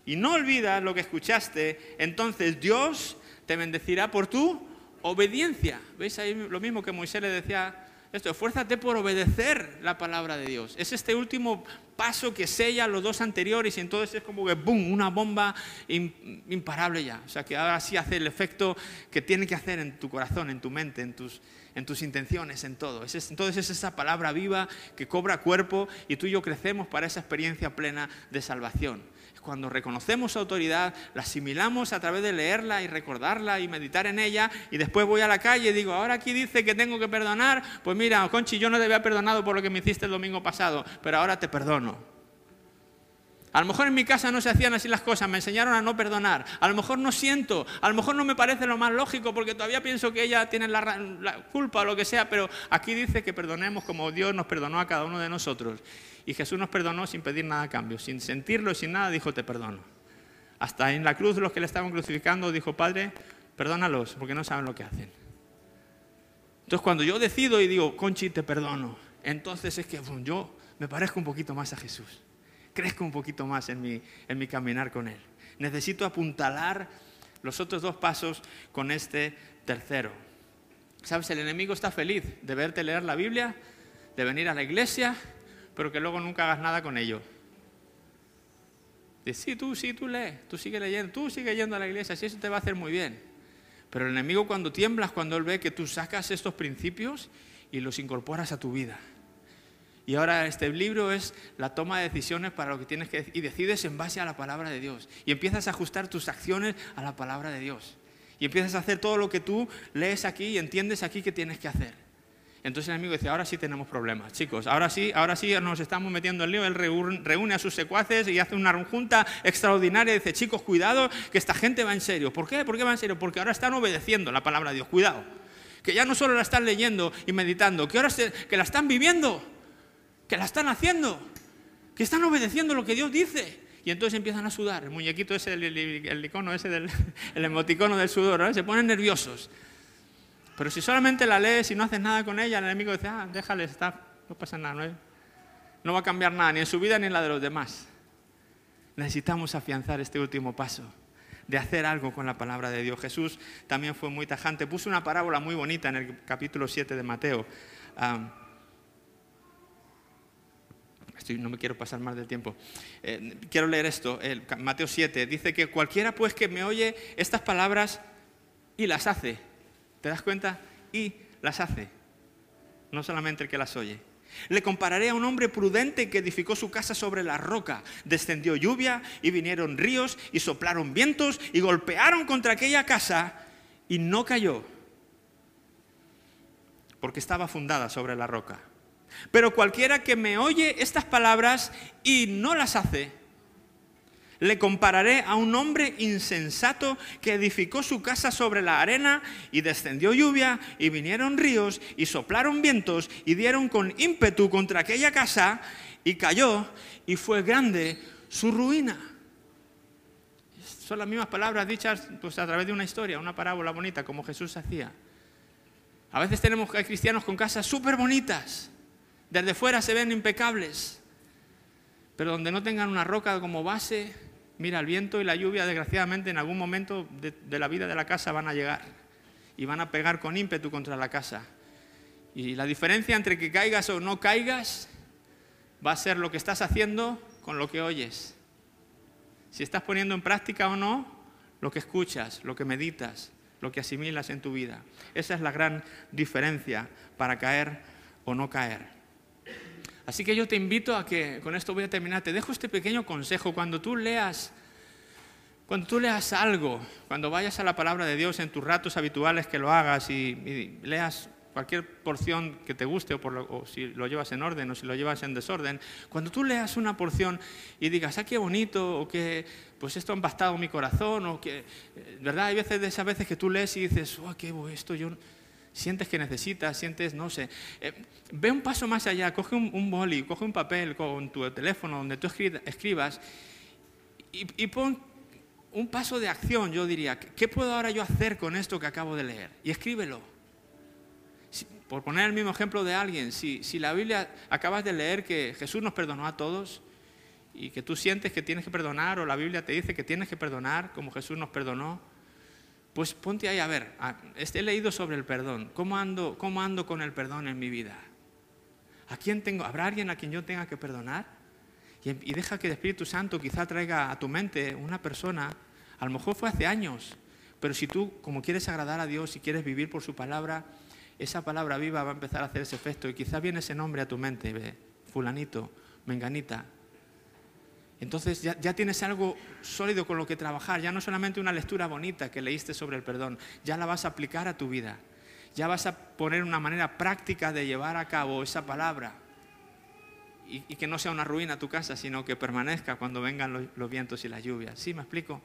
y no olvidas lo que escuchaste, entonces Dios te bendecirá por tu obediencia. ¿Veis ahí lo mismo que Moisés le decía? Esto, esfuérzate por obedecer la palabra de Dios. Es este último paso que sella los dos anteriores y entonces es como que ¡boom! Una bomba imparable ya. O sea que ahora sí hace el efecto que tiene que hacer en tu corazón, en tu mente, en tus, en tus intenciones, en todo. Entonces es esa palabra viva que cobra cuerpo y tú y yo crecemos para esa experiencia plena de salvación. Cuando reconocemos autoridad, la asimilamos a través de leerla y recordarla y meditar en ella y después voy a la calle y digo, ahora aquí dice que tengo que perdonar, pues mira, Conchi, yo no te había perdonado por lo que me hiciste el domingo pasado, pero ahora te perdono. A lo mejor en mi casa no se hacían así las cosas, me enseñaron a no perdonar. A lo mejor no siento, a lo mejor no me parece lo más lógico porque todavía pienso que ella tiene la, culpa o lo que sea, pero aquí dice que perdonemos como Dios nos perdonó a cada uno de nosotros. Y Jesús nos perdonó sin pedir nada a cambio, sin sentirlo sin nada, dijo, te perdono. Hasta en la cruz los que le estaban crucificando dijo, Padre, perdónalos porque no saben lo que hacen. Entonces cuando yo decido y digo, Conchi, te perdono, entonces es que yo me parezco un poquito más a Jesús crezco un poquito más en mi, en mi caminar con Él. Necesito apuntalar los otros dos pasos con este tercero. ¿Sabes? El enemigo está feliz de verte leer la Biblia, de venir a la iglesia, pero que luego nunca hagas nada con ello. Dice, sí, tú, sí, tú lees, tú sigue leyendo, tú sigue yendo a la iglesia, sí, eso te va a hacer muy bien. Pero el enemigo cuando tiemblas, cuando él ve que tú sacas estos principios y los incorporas a tu vida. Y ahora este libro es la toma de decisiones para lo que tienes que y decides en base a la palabra de Dios y empiezas a ajustar tus acciones a la palabra de Dios. Y empiezas a hacer todo lo que tú lees aquí y entiendes aquí que tienes que hacer. Entonces el amigo dice, ahora sí tenemos problemas, chicos, ahora sí, ahora sí nos estamos metiendo en lío. Él reúne a sus secuaces y hace una junta extraordinaria y dice, chicos, cuidado, que esta gente va en serio. ¿Por qué? ¿Por qué va en serio? Porque ahora están obedeciendo la palabra de Dios, cuidado. Que ya no solo la están leyendo y meditando, que ahora que la están viviendo que la están haciendo, que están obedeciendo lo que Dios dice. Y entonces empiezan a sudar. El muñequito ese, el, icono ese, del, el emoticono del sudor, se ponen nerviosos. Pero si solamente la lees y no haces nada con ella, el enemigo dice, ah, déjale estar, no pasa nada, no va a cambiar nada, ni en su vida ni en la de los demás. Necesitamos afianzar este último paso de hacer algo con la palabra de Dios. Jesús también fue muy tajante. Puso una parábola muy bonita en el capítulo 7 de Mateo no me quiero pasar más del tiempo. Eh, quiero leer esto, el, Mateo 7, dice que cualquiera pues que me oye estas palabras y las hace, ¿te das cuenta? Y las hace, no solamente el que las oye. Le compararé a un hombre prudente que edificó su casa sobre la roca. Descendió lluvia y vinieron ríos y soplaron vientos y golpearon contra aquella casa y no cayó porque estaba fundada sobre la roca. Pero cualquiera que me oye estas palabras y no las hace, le compararé a un hombre insensato que edificó su casa sobre la arena y descendió lluvia y vinieron ríos y soplaron vientos y dieron con ímpetu contra aquella casa y cayó y fue grande su ruina. Son las mismas palabras dichas pues, a través de una historia, una parábola bonita, como Jesús hacía. A veces tenemos cristianos con casas súper bonitas, desde fuera se ven impecables, pero donde no tengan una roca como base, mira, el viento y la lluvia desgraciadamente en algún momento de, la vida de la casa van a llegar y van a pegar con ímpetu contra la casa. Y la diferencia entre que caigas o no caigas va a ser lo que estás haciendo con lo que oyes. Si estás poniendo en práctica o no lo que escuchas, lo que meditas, lo que asimilas en tu vida. Esa es la gran diferencia para caer o no caer. Así que yo te invito a que, con esto voy a terminar, te dejo este pequeño consejo. Cuando tú leas, cuando tú leas algo, cuando vayas a la palabra de Dios en tus ratos habituales que lo hagas y, leas cualquier porción que te guste o, por si lo llevas en orden o si lo llevas en desorden, cuando tú leas una porción y digas, ah, qué bonito, o que pues esto ha empastado mi corazón, o que, eh, ¿verdad? Hay veces de esas veces que tú lees y dices, oh, qué esto yo sientes que necesitas, sientes, no sé. Eh, ve un paso más allá, coge un, boli, coge un papel con tu teléfono donde tú escribas y, y pon un paso de acción, yo diría, ¿qué puedo ahora yo hacer con esto que acabo de leer? Y escríbelo por poner el mismo ejemplo de alguien, si, la Biblia acabas de leer que Jesús nos perdonó a todos y que tú sientes que tienes que perdonar o la Biblia te dice que tienes que perdonar como Jesús nos perdonó, pues ponte ahí a ver, he leído sobre el perdón, ¿cómo ando, cómo ando con el perdón en mi vida? ¿A quién tengo? ¿Habrá alguien a quien yo tenga que perdonar? Y, y deja que el Espíritu Santo quizá traiga a tu mente una persona, a lo mejor fue hace años, pero si tú, como quieres agradar a Dios y quieres vivir por su palabra, esa palabra viva va a empezar a hacer ese efecto y quizá viene ese nombre a tu mente, fulanito, menganita. Entonces ya, tienes algo sólido con lo que trabajar, ya no solamente una lectura bonita que leíste sobre el perdón, ya la vas a aplicar a tu vida, ya vas a poner una manera práctica de llevar a cabo esa palabra y, que no sea una ruina tu casa, sino que permanezca cuando vengan los, los vientos y las lluvias. ¿Sí me explico?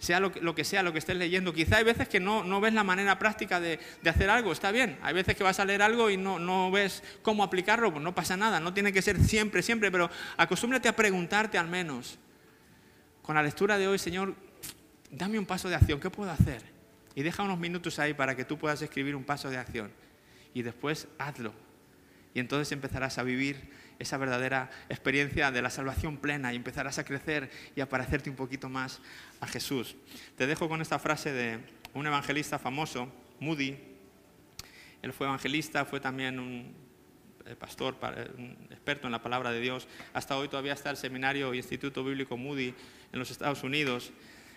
Sea lo que, sea, lo que estés leyendo. Quizá hay veces que no, ves la manera práctica de, hacer algo, está bien. Hay veces que vas a leer algo y no, ves cómo aplicarlo, pues no pasa nada, no tiene que ser siempre, siempre, pero acostúmbrate a preguntarte al menos. Con la lectura de hoy, Señor, dame un paso de acción, ¿qué puedo hacer? Y deja unos minutos ahí para que tú puedas escribir un paso de acción. Y después hazlo. Y entonces empezarás a vivir esa verdadera experiencia de la salvación plena y empezarás a crecer y a parecerte un poquito más a Jesús. Te dejo con esta frase de un evangelista famoso, Moody. Él fue evangelista, fue también un eh, pastor, un experto en la palabra de Dios. Hasta hoy todavía está el seminario y Instituto Bíblico Moody en los Estados Unidos,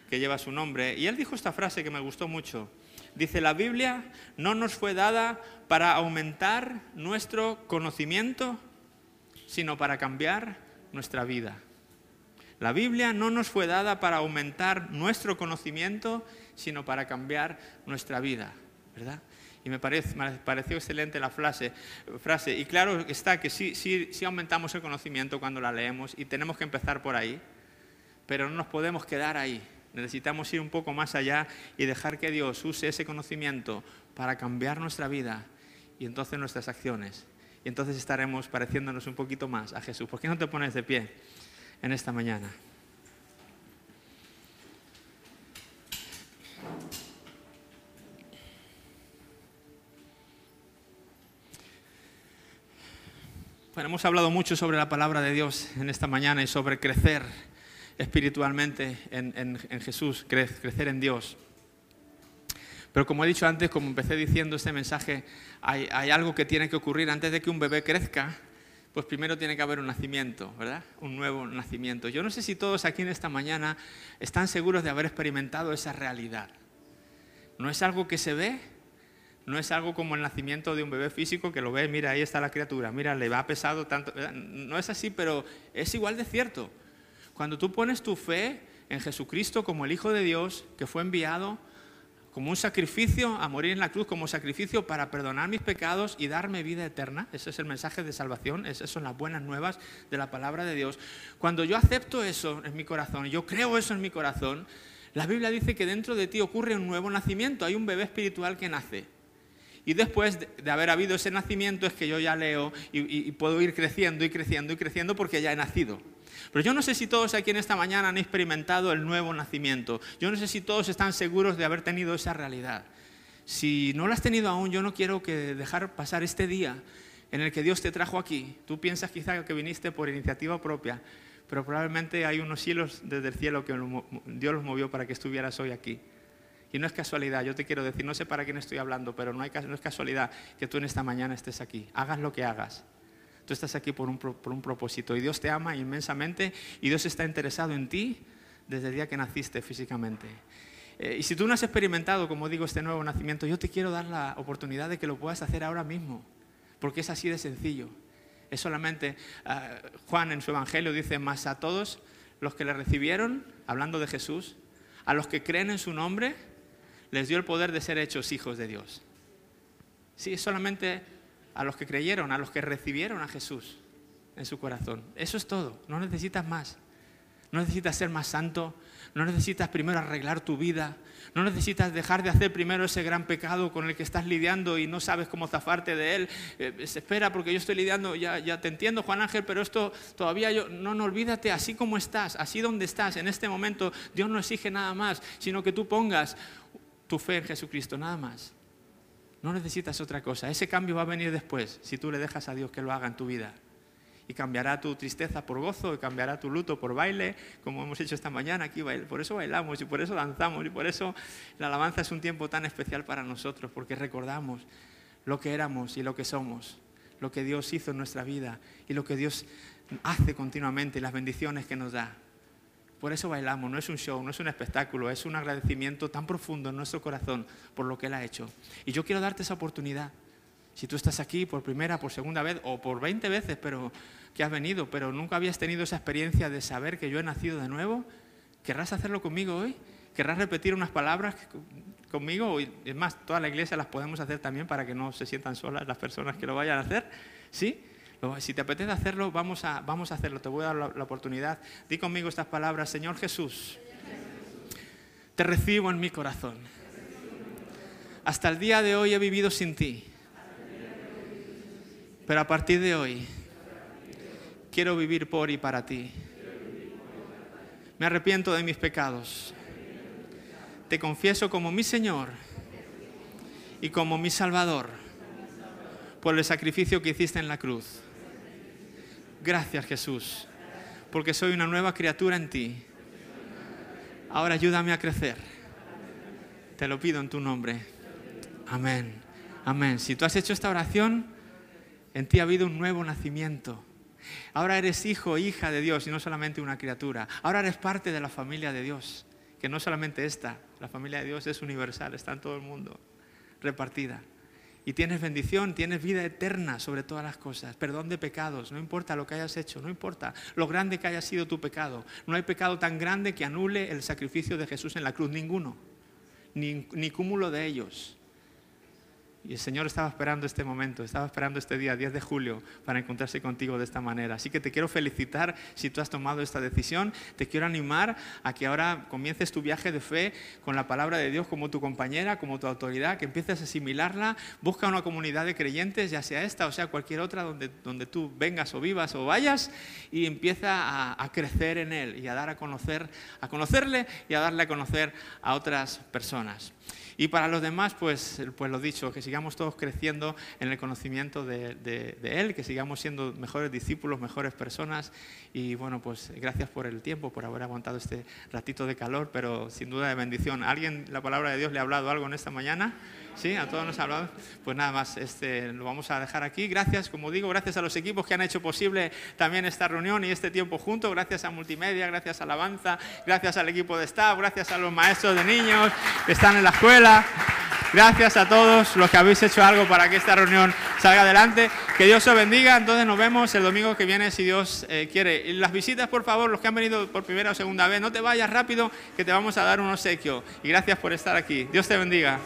que lleva su nombre. Y él dijo esta frase que me gustó mucho. Dice, la Biblia no nos fue dada para aumentar nuestro conocimiento, sino para cambiar nuestra vida. La Biblia no nos fue dada para aumentar nuestro conocimiento, sino para cambiar nuestra vida, ¿verdad? Y me, pareció excelente la frase, frase. Y claro está que sí, sí, sí aumentamos el conocimiento cuando la leemos y tenemos que empezar por ahí, pero no nos podemos quedar ahí. Necesitamos ir un poco más allá y dejar que Dios use ese conocimiento para cambiar nuestra vida y entonces nuestras acciones y entonces estaremos pareciéndonos un poquito más a Jesús. ¿Por qué no te pones de pie en esta mañana? Bueno, hemos hablado mucho sobre la palabra de Dios en esta mañana y sobre crecer espiritualmente en, Jesús, crecer en Dios. Pero como he dicho antes, como empecé diciendo este mensaje, hay, algo que tiene que ocurrir antes de que un bebé crezca, pues primero tiene que haber un nacimiento, ¿verdad? Un nuevo nacimiento. Yo no sé si todos aquí en esta mañana están seguros de haber experimentado esa realidad. No es algo que se ve, no es algo como el nacimiento de un bebé físico que lo ve, mira, ahí está la criatura, mira, le va pesado tanto. No es así, pero es igual de cierto. Cuando tú pones tu fe en Jesucristo como el Hijo de Dios que fue enviado como un sacrificio, a morir en la cruz como sacrificio para perdonar mis pecados y darme vida eterna. Ese es el mensaje de salvación, esas son las buenas nuevas de la palabra de Dios. Cuando yo acepto eso en mi corazón, yo creo eso en mi corazón, la Biblia dice que dentro de ti ocurre un nuevo nacimiento, hay un bebé espiritual que nace. Y después de, haber habido ese nacimiento es que yo ya leo y, puedo ir creciendo y creciendo y creciendo porque ya he nacido. Pero yo no sé si todos aquí en esta mañana han experimentado el nuevo nacimiento. Yo no sé si todos están seguros de haber tenido esa realidad. Si no lo has tenido aún, yo no quiero que dejar pasar este día en el que Dios te trajo aquí. Tú piensas quizá que viniste por iniciativa propia, pero probablemente hay unos cielos desde el cielo que Dios los movió para que estuvieras hoy aquí. Y no es casualidad, yo te quiero decir, no sé para quién estoy hablando, pero no es casualidad que tú en esta mañana estés aquí. Hagas lo que hagas. Tú estás aquí por un, por un propósito y Dios te ama inmensamente y Dios está interesado en ti desde el día que naciste físicamente. Eh, y si tú no has experimentado, como digo, este nuevo nacimiento, yo te quiero dar la oportunidad de que lo puedas hacer ahora mismo, porque es así de sencillo. Es solamente, ah, Juan en su Evangelio dice, más a todos los que le recibieron, hablando de Jesús, a los que creen en su nombre, les dio el poder de ser hechos hijos de Dios. Sí, es solamente a los que creyeron, a los que recibieron a Jesús en su corazón. Eso es todo, no necesitas más. No necesitas ser más santo, no necesitas primero arreglar tu vida, no necesitas dejar de hacer primero ese gran pecado con el que estás lidiando y no sabes cómo zafarte de él. Eh, espera, porque yo estoy lidiando, ya, ya te entiendo, Juan Ángel, pero esto todavía yo. No, no, olvídate, así como estás, así donde estás, en este momento, Dios no exige nada más, sino que tú pongas tu fe en Jesucristo, nada más. No necesitas otra cosa. Ese cambio va a venir después, si tú le dejas a Dios que lo haga en tu vida y cambiará tu tristeza por gozo y cambiará tu luto por baile, como hemos hecho esta mañana aquí. Por eso bailamos y por eso danzamos y por eso la alabanza es un tiempo tan especial para nosotros, porque recordamos lo que éramos y lo que somos, lo que Dios hizo en nuestra vida y lo que Dios hace continuamente, las bendiciones que nos da. Por eso bailamos, no es un show, no es un espectáculo, es un agradecimiento tan profundo en nuestro corazón por lo que Él ha hecho. Y yo quiero darte esa oportunidad si tú estás aquí por primera, por segunda vez o por 20 veces pero que has venido, pero nunca habías tenido esa experiencia de saber que yo he nacido de nuevo, ¿querrás hacerlo conmigo hoy? ¿Querrás repetir unas palabras conmigo? Es más, toda la iglesia las podemos hacer también para que no se sientan solas las personas que lo vayan a hacer. ¿Sí? Si te apetece hacerlo, vamos a, vamos a hacerlo. Te voy a dar la, la oportunidad. Di conmigo estas palabras. Señor Jesús, te recibo en mi corazón. Hasta el día de hoy he vivido sin ti pero a partir de hoy, quiero vivir por y para ti. Me arrepiento de mis pecados. Te confieso como mi Señor y como mi Salvador por el sacrificio que hiciste en la cruz. Gracias Jesús, porque soy una nueva criatura en ti. Ahora ayúdame a crecer. Te lo pido en tu nombre. Amén. Amén. Si tú has hecho esta oración, en ti ha habido un nuevo nacimiento. Ahora eres hijo hija de Dios y no solamente una criatura. Ahora eres parte de la familia de Dios, que no solamente esta, la familia de Dios es universal, está en todo el mundo, repartida. Y tienes bendición, tienes vida eterna sobre todas las cosas, perdón de pecados, no importa lo que hayas hecho, no importa lo grande que haya sido tu pecado. No hay pecado tan grande que anule el sacrificio de Jesús en la cruz, ninguno, ni, ni cúmulo de ellos. Y el Señor estaba esperando este momento, estaba esperando este día, 10 de julio, para encontrarse contigo de esta manera. Así que te quiero felicitar si tú has tomado esta decisión. Te quiero animar a que ahora comiences tu viaje de fe con la palabra de Dios como tu compañera, como tu autoridad, que empieces a asimilarla. Busca una comunidad de creyentes, ya sea esta o sea cualquier otra, donde, donde tú vengas o vivas o vayas, y empieza a, a crecer en Él y a dar a conocer, a conocerle y a darle a conocer a otras personas. Y para los demás, pues, pues lo dicho, que sigamos todos creciendo en el conocimiento de, Él, que sigamos siendo mejores discípulos, mejores personas. Y bueno, pues gracias por el tiempo, por haber aguantado este ratito de calor, pero sin duda de bendición. ¿Alguien, la palabra de Dios, le ha hablado algo en esta mañana? ¿Sí? ¿A todos nos ha hablado? Pues nada más, este, lo vamos a dejar aquí. Gracias, como digo, gracias a los equipos que han hecho posible también esta reunión y este tiempo juntos. Gracias a Multimedia, gracias a Alabanza, gracias al equipo de staff, gracias a los maestros de niños que están en la escuela. Gracias a todos los que habéis hecho algo para que esta reunión salga adelante. Que Dios os bendiga. Entonces nos vemos el domingo que viene si Dios eh, quiere. Y las visitas, por favor, los que han venido por primera o segunda vez, no te vayas rápido que te vamos a dar un obsequio. Y gracias por estar aquí. Dios te bendiga.